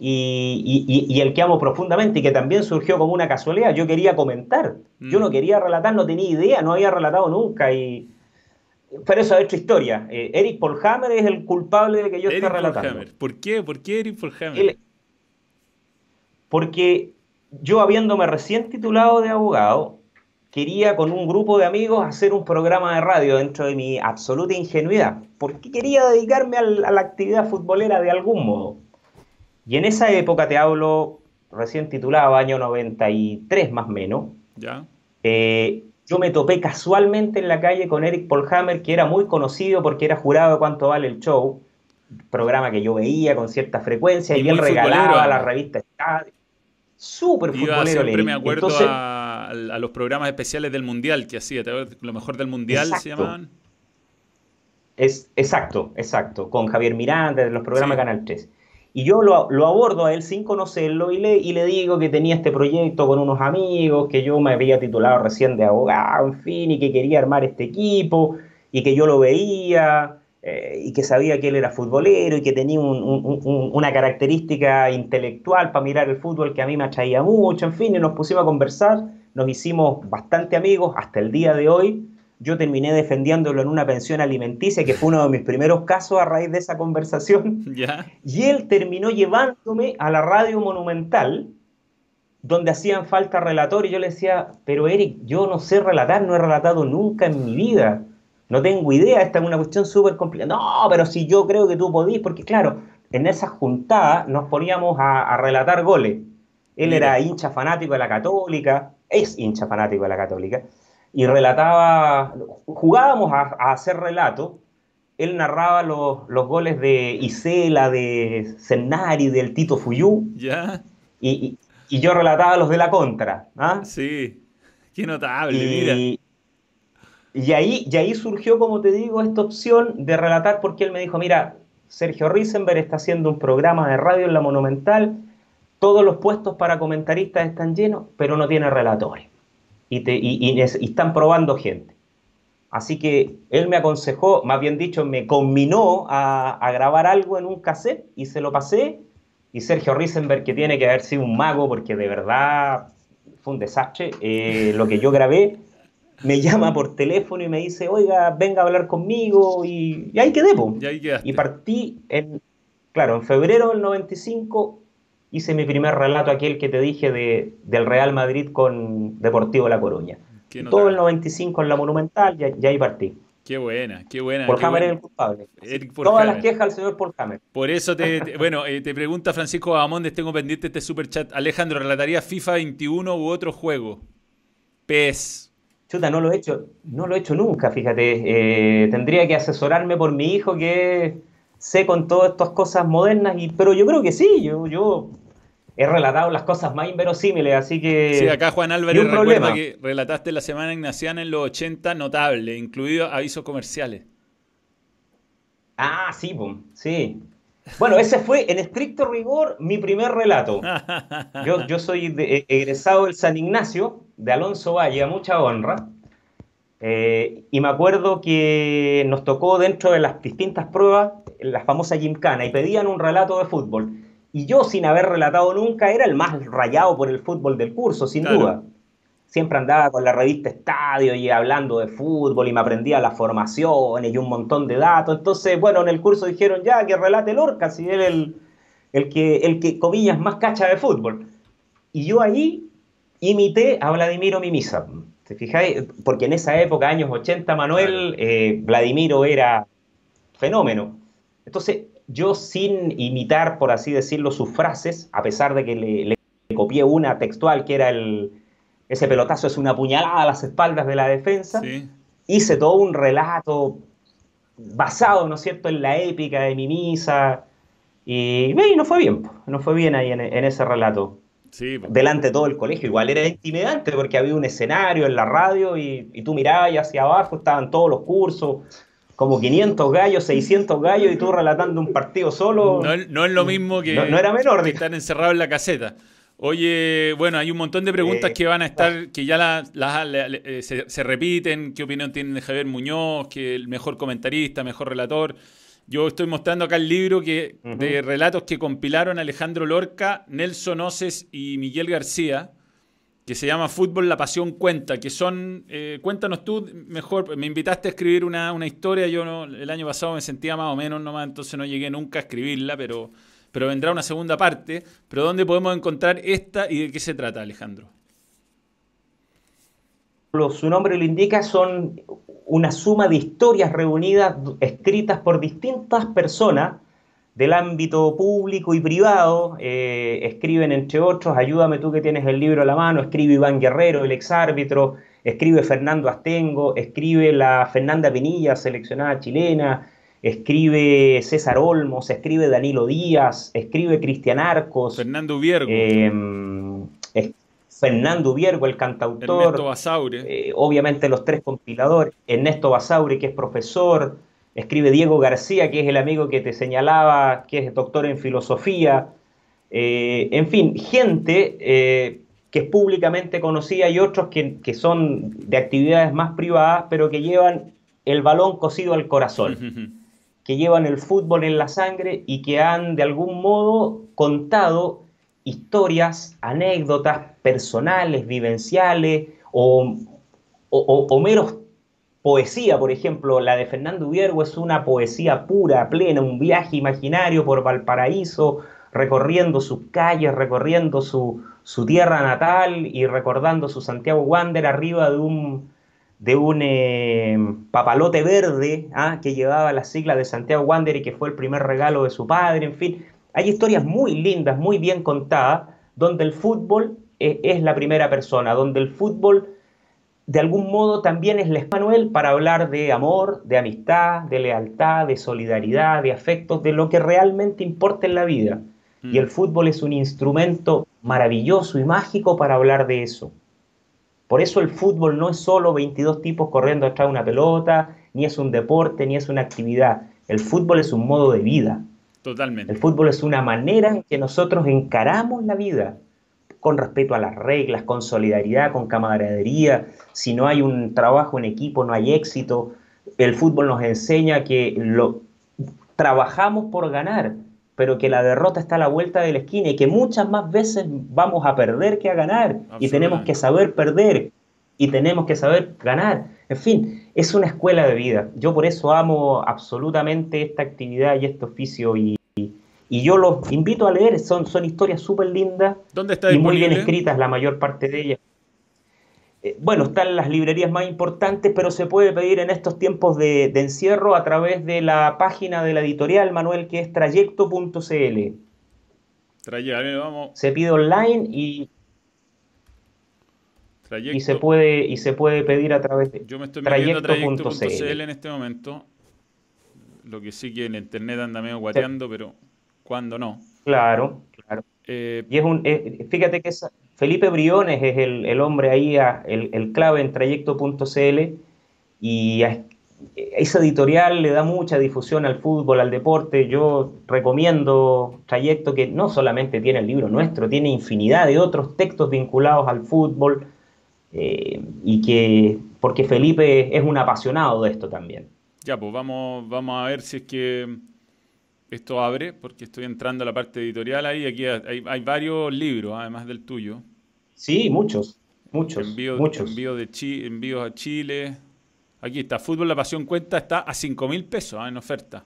y, y, el que amo profundamente y que también surgió como una casualidad. Yo quería comentar, yo no mm. quería relatar, no tenía idea, no había relatado nunca y pero eso es otra historia. Eh, Eric Polhammer es el culpable de que yo esté relatando. ¿Por qué? ¿Por qué Eric Polhammer? porque yo, habiéndome recién titulado de abogado, quería con un grupo de amigos hacer un programa de radio dentro de mi absoluta ingenuidad. Porque quería dedicarme a la actividad futbolera de algún modo. Y en esa época, te hablo recién titulado, año 93 más o menos. Ya. Eh, yo me topé casualmente en la calle con Eric Polhammer, que era muy conocido porque era jurado de Cuánto Vale el Show, programa que yo veía con cierta frecuencia, y, él regalaba la revista Estadio. Súper futbolero. Siempre me acuerdo a, los programas especiales del Mundial que hacía, lo mejor del Mundial se llamaban. Es, exacto, exacto, con Javier Miranda, de los programas Canal 3. Y yo lo, abordo a él sin conocerlo y le, y le digo que tenía este proyecto con unos amigos, que yo me había titulado recién de abogado, en fin, y que quería armar este equipo, y que yo lo veía, eh, y que sabía que él era futbolero, y que tenía una característica intelectual para mirar el fútbol que a mí me atraía mucho, en fin, y nos pusimos a conversar, nos hicimos bastante amigos hasta el día de hoy, yo terminé defendiéndolo en una pensión alimenticia, que fue uno de mis primeros casos a raíz de esa conversación. Y él terminó llevándome a la radio monumental, donde hacían falta relatores, y yo le decía, pero Eric, yo no sé relatar, no he relatado nunca en mi vida. No tengo idea, esta es una cuestión súper complicada. No, pero si yo creo que tú podís, porque claro, en esa juntada nos poníamos a, relatar goles. Él era hincha fanático de la católica, es hincha fanático de la católica, y relataba, jugábamos a, hacer relato, él narraba los, goles de Isela, de Sennari, del Tito Fuyú, ¿Ya? Y, yo relataba los de la contra. ¿ah? Sí, qué notable, mira. Y ahí, y ahí surgió, como te digo, esta opción de relatar porque él me dijo, mira, Sergio Risenberg está haciendo un programa de radio en la Monumental, todos los puestos para comentaristas están llenos, pero no tiene relatores y, están probando gente. Así que él me aconsejó, más bien dicho, me combinó a, grabar algo en un cassette y se lo pasé. Y Sergio Risenberg, que tiene que haber sido un mago, porque de verdad fue un desastre, eh, lo que yo grabé, me llama por teléfono y me dice, oiga, venga a hablar conmigo. Y, ahí quedé, y, y partí en, claro, en febrero del 95 hice mi primer relato, aquel que te dije de, del Real Madrid con Deportivo La Coruña. Todo el 95 en la Monumental, ya, ya ahí partí. Qué buena, qué buena. Paul Hammer es el culpable. Todas las quejas al señor Paul Hammer. Por eso te, bueno, eh, te pregunta Francisco Amondes, tengo pendiente este super chat. Alejandro, ¿relataría FIFA 21 u otro juego? PES. Chuta, no lo he hecho, no lo he hecho nunca, fíjate. Eh, tendría que asesorarme por mi hijo que sé con todas estas cosas modernas, y, pero yo creo que sí, yo, yo he relatado las cosas más inverosímiles, así que... Sí, acá Juan Álvarez recuerda que relataste la Semana Ignaciana en los 80, notable, incluido avisos comerciales. Ah, sí, boom, sí. Bueno, ese fue, en estricto rigor, mi primer relato. Yo, yo soy egresado del San Ignacio, de Alonso Valle, a mucha honra. Eh, y me acuerdo que nos tocó dentro de las distintas pruebas la famosa gimcana y pedían un relato de fútbol. Y yo, sin haber relatado nunca, era el más rayado por el fútbol del curso, sin duda. Siempre andaba con la revista Estadio y hablando de fútbol y me aprendía las formaciones y un montón de datos. Entonces, bueno, en el curso dijeron ya que relate Lorca, si él el, el, que, el que, comillas, más cacha de fútbol. Y yo ahí imité a Vladimiro Mimisa. ¿Te fijáis? Porque en esa época, años 80, Manuel, eh, Vladimiro era fenómeno. Entonces, yo sin imitar, por así decirlo, sus frases, a pesar de que le, copié una textual que era el, ese pelotazo es una puñalada a las espaldas de la defensa, hice todo un relato basado, ¿no es cierto?, en la épica de mi misa, y, no fue bien, no fue bien ahí en, ese relato. Delante de todo el colegio, igual era intimidante porque había un escenario en la radio y, y tú mirabas y hacia abajo estaban todos los cursos, como 500 gallos, 600 gallos y tú relatando un partido solo. No, es lo mismo que, no, era menor, que estar encerrado en la caseta. Oye, bueno, hay un montón de preguntas eh, que van a estar, que ya las, eh, se, repiten. ¿Qué opinión tienen de Javier Muñoz? Que el mejor comentarista, mejor relator. Yo estoy mostrando acá el libro que, de relatos que compilaron Alejandro Lorca, Nelson Oces y Miguel García que se llama Fútbol, la pasión cuenta, que son, eh, cuéntanos tú, mejor, me invitaste a escribir una, historia, yo no, el año pasado me sentía más o menos nomás, entonces no llegué nunca a escribirla, pero, pero vendrá una segunda parte, pero ¿dónde podemos encontrar esta y de qué se trata, Alejandro? Su nombre lo indica, son una suma de historias reunidas, escritas por distintas personas, del ámbito público y privado. Eh, escriben, entre otros, ayúdame tú que tienes el libro a la mano, escribe Iván Guerrero, el exárbitro, escribe Fernando Astengo, escribe la Fernanda Penilla, seleccionada chilena, escribe César Olmos, escribe Danilo Díaz, escribe Cristian Arcos. Fernando Viergo. Em, Fernando Viergo, el cantautor. Ernesto Basaure. Eh, obviamente los tres compiladores. Ernesto Basaure, que es profesor. Escribe Diego García, que es el amigo que te señalaba, que es doctor en filosofía. Eh, en fin, gente eh, que es públicamente conocida y otros que, que, son de actividades más privadas, pero que llevan el balón cosido al corazón, que llevan el fútbol en la sangre y que han de algún modo contado historias, anécdotas personales, vivenciales o, o, meros poesía, por ejemplo, la de Fernando Viergo es una poesía pura, plena, un viaje imaginario por Valparaíso, recorriendo sus calles, recorriendo su, tierra natal y recordando su Santiago Wander arriba de un, de un eh, papalote verde ¿ah? que llevaba la sigla de Santiago Wander y que fue el primer regalo de su padre, en fin. Hay historias muy lindas, muy bien contadas, donde el fútbol eh, es la primera persona, donde el fútbol de algún modo también es la Manuel para hablar de amor, de amistad, de lealtad, de solidaridad, de afectos, de lo que realmente importa en la vida. Mm. Y el fútbol es un instrumento maravilloso y mágico para hablar de eso. Por eso el fútbol no es solo 22 tipos corriendo atrás de una pelota, ni es un deporte, ni es una actividad. El fútbol es un modo de vida. Totalmente. El fútbol es una manera en que nosotros encaramos la vida con respeto a las reglas, con solidaridad, con camaradería. Si no hay un trabajo en equipo, no hay éxito. El fútbol nos enseña que lo, trabajamos por ganar, pero que la derrota está a la vuelta de la esquina y que muchas más veces vamos a perder que a ganar. Y tenemos que saber perder y tenemos que saber ganar. En fin, es una escuela de vida. Yo por eso amo absolutamente esta actividad y este oficio y, y yo los invito a leer. Son, son historias súper lindas y muy bien escritas la mayor parte de ellas. Eh, bueno, están las librerías más importantes, pero se puede pedir en estos tiempos de, encierro a través de la página de la editorial, Manuel, que es trayecto.cl. vamos. Se pide online y y se puede y se puede pedir a través de Yo me estoy metiendo trayecto.cl en este momento. Lo que sí que en internet anda medio guateando, pero cuando no. Claro, claro. Eh, y es un, eh, fíjate que Felipe Briones es el, hombre ahí, el, el, clave en trayecto.cl y esa editorial le da mucha difusión al fútbol, al deporte. Yo recomiendo Trayecto que no solamente tiene el libro nuestro, tiene infinidad de otros textos vinculados al fútbol eh, y que, porque Felipe es un apasionado de esto también. Ya, pues vamos, vamos a ver si es que esto abre, porque estoy entrando a la parte editorial ahí. Aquí hay, varios libros, además del tuyo. Sí, muchos, muchos. Envío, muchos. Envío de envíos a Chile. Aquí está, Fútbol La Pasión Cuenta está a 5 mil pesos ¿ah? en oferta.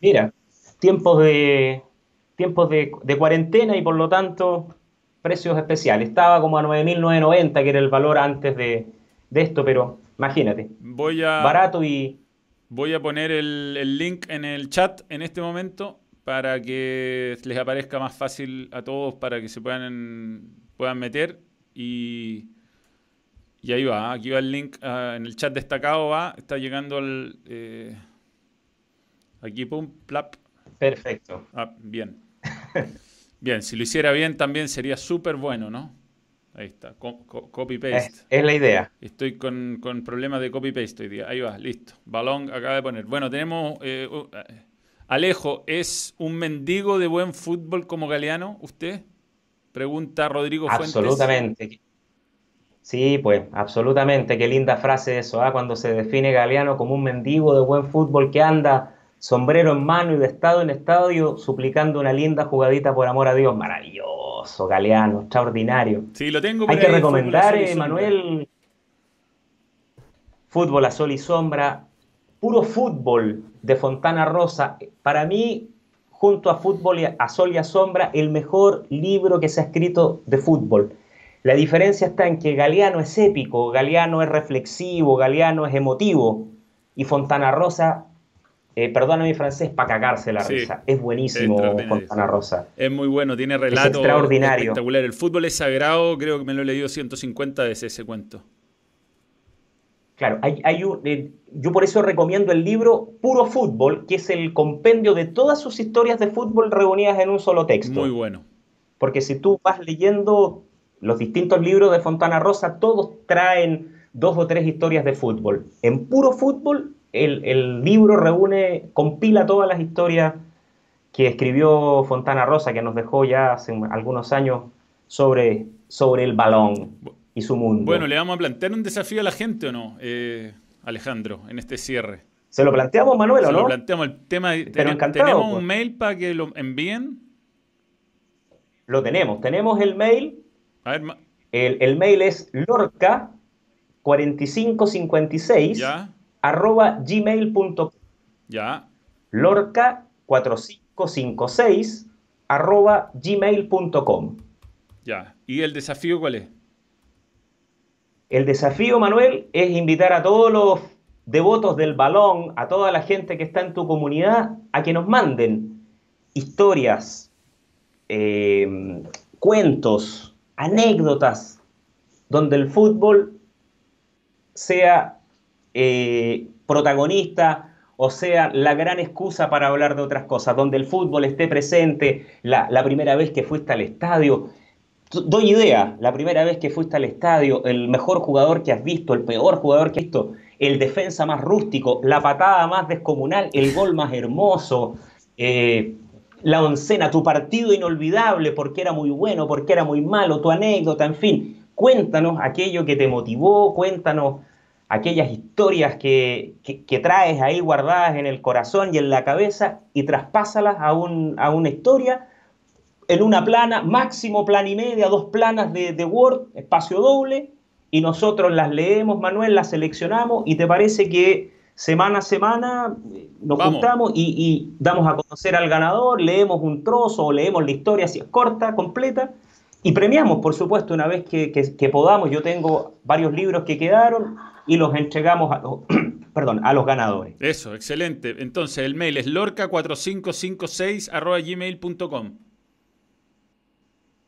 Mira, tiempos de tiempos de, de, cuarentena y por lo tanto precios especiales. Estaba como a 9.990, que era el valor antes de, esto, pero imagínate. Voy a, barato y... Voy a poner el, link en el chat en este momento para que les aparezca más fácil a todos para que se puedan, puedan meter y, y ahí va, aquí va el link ah, en el chat destacado va, está llegando al eh, aquí pum, plap. Perfecto. Ah, bien. Bien, si lo hiciera bien también sería súper bueno, ¿no? Ahí está, copy-paste. Es, la idea. Estoy con, problemas de copy-paste hoy día. Ahí va, listo. Balón acaba de poner. Bueno, tenemos... Eh, eh, Alejo, ¿es un mendigo de buen fútbol como Galeano usted? Pregunta Rodrigo Fuentes. Absolutamente. Sí, pues, absolutamente. Qué linda frase eso, ¿ah? cuando se define Galeano como un mendigo de buen fútbol que anda sombrero en mano y de estado en estadio, suplicando una linda jugadita por amor a Dios. Maravilloso, Galeano, extraordinario. Sí, lo tengo. Hay que recomendar, Manuel, Fútbol a Sol y Sombra, puro fútbol de Fontana Rosa. Para mí, junto a Fútbol a Sol y a Sombra, el mejor libro que se ha escrito de fútbol. La diferencia está en que Galeano es épico, Galeano es reflexivo, Galeano es emotivo y Fontana Rosa eh, perdona mi francés, para cagarse la risa. Es buenísimo Fontana Rosa. Es muy bueno, tiene relato extraordinario. espectacular. El fútbol es sagrado, creo que me lo he leído 150 veces ese cuento. Claro, hay, eh, yo por eso recomiendo el libro Puro Fútbol, que es el compendio de todas sus historias de fútbol reunidas en un solo texto. Muy bueno. Porque si tú vas leyendo los distintos libros de Fontana Rosa, todos traen dos o tres historias de fútbol. En Puro Fútbol, el, el libro reúne, compila todas las historias que escribió Fontana Rosa, que nos dejó ya hace algunos años sobre, sobre el balón y su mundo. Bueno, ¿le vamos a plantear un desafío a la gente o no, eh, Alejandro, en este cierre? ¿Se lo planteamos, Manuel, o no? Se lo planteamos. El tema, Pero ¿Tenemos un pues. mail para que lo envíen? Lo tenemos. Tenemos el mail. A ver, el, el, mail es lorca4556 ¿Ya? Arroba gmail.com. Ya. Lorca4556 arroba gmail.com. Ya. ¿Y el desafío cuál es? El desafío, Manuel, es invitar a todos los devotos del balón, a toda la gente que está en tu comunidad, a que nos manden historias, eh, cuentos, anécdotas, donde el fútbol sea eh, protagonista o sea la gran excusa para hablar de otras cosas, donde el fútbol esté presente, la, primera vez que fuiste al estadio, doy idea, la primera vez que fuiste al estadio, el mejor jugador que has visto, el peor jugador que has visto, el defensa más rústico, la patada más descomunal, el gol más hermoso, eh, la oncena, tu partido inolvidable, porque era muy bueno, porque era muy malo, tu anécdota, en fin, cuéntanos aquello que te motivó, cuéntanos aquellas historias que, traes ahí guardadas en el corazón y en la cabeza y traspásalas a, a una historia en una plana, máximo plan y media, dos planas de, Word, espacio doble, y nosotros las leemos, Manuel, las seleccionamos, y te parece que semana a semana eh, nos juntamos y, damos a conocer al ganador, leemos un trozo o leemos la historia si es corta, completa, y premiamos, por supuesto, una vez que, podamos. Yo tengo varios libros que quedaron y los entregamos a los, perdón, a los ganadores. Eso, excelente. Entonces, el mail es lorca4556 gmail.com.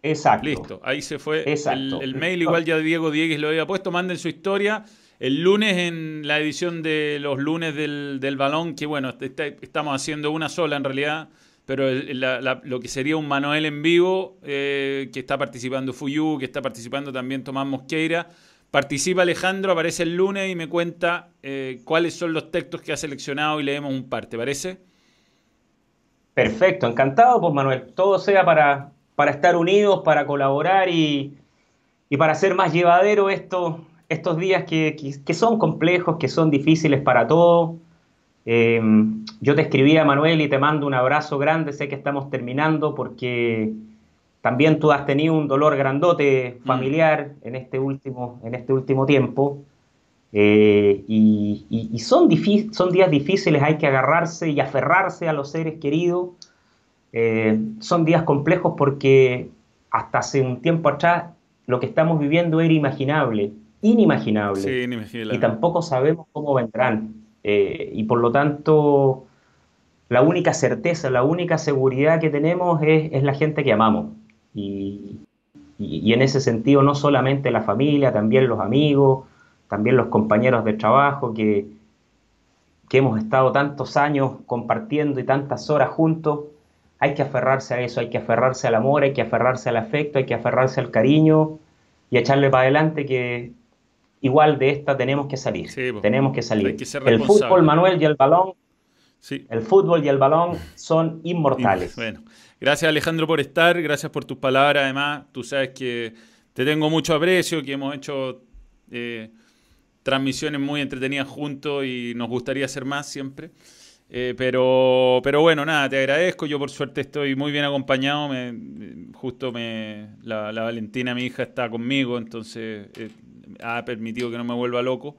Exacto. Listo, ahí se fue El, mail, igual ya Diego Diegues lo había puesto, manden su historia. El lunes en la edición de los lunes del, balón, que bueno, estamos haciendo una sola en realidad, pero lo que sería un Manuel en vivo, eh, que está participando Fuyu, que está participando también Tomás Mosqueira. Participa Alejandro, aparece el lunes y me cuenta eh, cuáles son los textos que ha seleccionado y leemos un par, ¿te parece? Perfecto, encantado, pues Manuel. Todo sea para, para estar unidos, para colaborar y, para hacer más llevadero esto, estos días que, son complejos, que son difíciles para todos. Eh, yo te escribí a Manuel y te mando un abrazo grande, sé que estamos terminando porque también tú has tenido un dolor grandote mm. familiar en, este último, en este último tiempo. Eh, y, son, son días difíciles, hay que agarrarse y aferrarse a los seres queridos eh, son días complejos porque hasta hace un tiempo atrás lo que estamos viviendo era imaginable, inimaginable. y tampoco sabemos cómo vendrán. Eh, y por lo tanto, la única certeza, la única seguridad que tenemos es, la gente que amamos. Y, en ese sentido, no solamente la familia, también los amigos, también los compañeros de trabajo que, que hemos estado tantos años compartiendo y tantas horas juntos hay que aferrarse a eso, hay que aferrarse al amor, hay que aferrarse al afecto, hay que aferrarse al cariño y echarle para adelante que igual de esta tenemos que salir. tenemos que salir. el fútbol, Manuel, y el balón. El fútbol y el balón son inmortales. Bueno, gracias Alejandro por estar, gracias por tus palabras. Además, tú sabes que te tengo mucho aprecio, que hemos hecho eh, transmisiones muy entretenidas juntos y nos gustaría hacer más siempre. Eh, pero, pero bueno, nada, te agradezco. Yo por suerte estoy muy bien acompañado. Me, justo me, la, Valentina, mi hija, está conmigo, entonces eh, ha permitido que no me vuelva loco.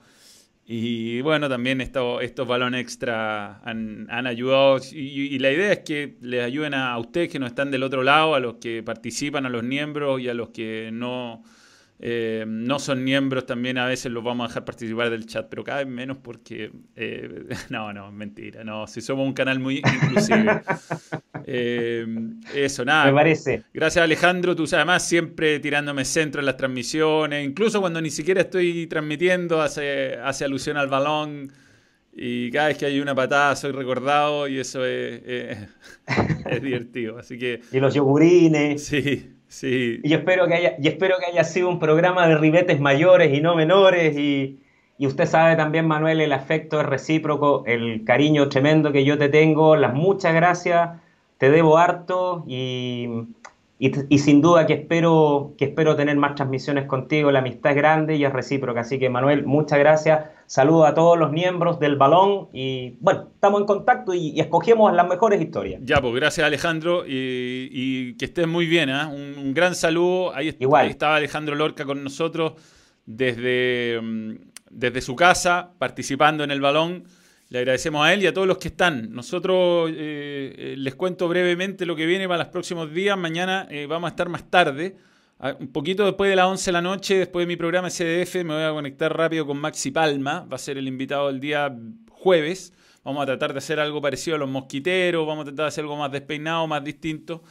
Y bueno, también estos, balones extra han, han ayudado. Y, la idea es que les ayuden a, ustedes que no están del otro lado, a los que participan, a los miembros y a los que no eh, no son miembros, también a veces los vamos a dejar participar del chat, pero cada vez menos porque... Eh, no, no, mentira, no, si somos un canal muy inclusivo. Eh, eso, nada. Me parece. Gracias Alejandro, tú además siempre tirándome centro en las transmisiones, incluso cuando ni siquiera estoy transmitiendo, hace, hace alusión al balón. Y cada vez que hay una patada soy recordado y eso es, es divertido. Así que... Y los yogurines. Sí, Sí. Y espero que haya, y espero que haya sido un programa de ribetes mayores y no menores. Y, y, usted sabe también, Manuel, el afecto es recíproco, el cariño tremendo que yo te tengo, las muchas gracias, te debo harto y, y, sin duda que espero, que espero tener más transmisiones contigo. La amistad es grande y es recíproca. Así que, Manuel, muchas gracias. Saludo a todos los miembros del balón y, bueno, estamos en contacto y, escogemos las mejores historias. Ya, pues gracias, Alejandro. Y, que estés muy bien. ¿eh? Un, gran saludo. Ahí, Igual. ahí estaba Alejandro Lorca con nosotros desde, mm, desde su casa, participando en el balón. Le agradecemos a él y a todos los que están. Nosotros eh, eh, les cuento brevemente lo que viene para los próximos días. Mañana eh, vamos a estar más tarde, un poquito después de las 11 de la noche, después de mi programa CDF, me voy a conectar rápido con Maxi Palma. Va a ser el invitado del día jueves. Vamos a tratar de hacer algo parecido a los mosquiteros, vamos a tratar de hacer algo más despeinado, más distinto.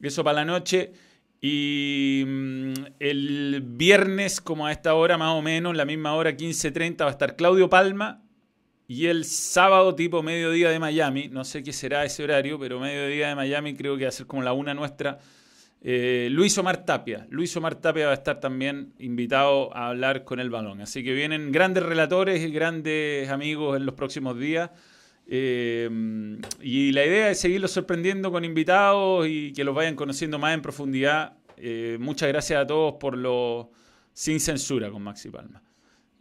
Eso para la noche. Y mm, el viernes, como a esta hora más o menos, la misma hora, 15.30, va a estar Claudio Palma y el sábado tipo mediodía de Miami, no sé qué será ese horario, pero mediodía de Miami creo que va a ser como la una nuestra. Eh, Luis Omar Tapia. Luis Omar Tapia va a estar también invitado a hablar con el balón. Así que vienen grandes relatores y grandes amigos en los próximos días. Eh, y la idea es seguirlos sorprendiendo con invitados y que los vayan conociendo más en profundidad. Eh, muchas gracias a todos por lo sin censura con Maxi Palma.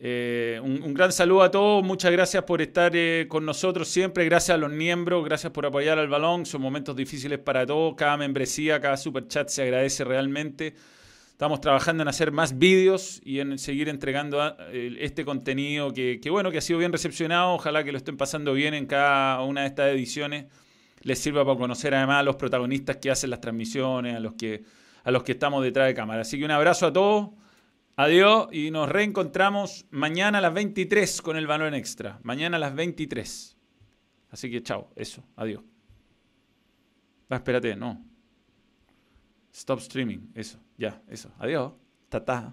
Eh, un, gran saludo a todos, muchas gracias por estar eh, con nosotros siempre, gracias a los miembros, gracias por apoyar al balón, son momentos difíciles para todos, cada membresía, cada super chat se agradece realmente. Estamos trabajando en hacer más vídeos y en seguir entregando ah, este contenido que, bueno, que ha sido bien recepcionado, ojalá que lo estén pasando bien en cada una de estas ediciones, les sirva para conocer además a los protagonistas que hacen las transmisiones, a los que, a los que estamos detrás de cámara. Así que un abrazo a todos. Adiós y nos reencontramos mañana a las 23 con el balón extra. Mañana a las 23. Así que chao, eso, adiós. Ah, espérate, no. Stop streaming, eso, ya, eso. Adiós. Tata.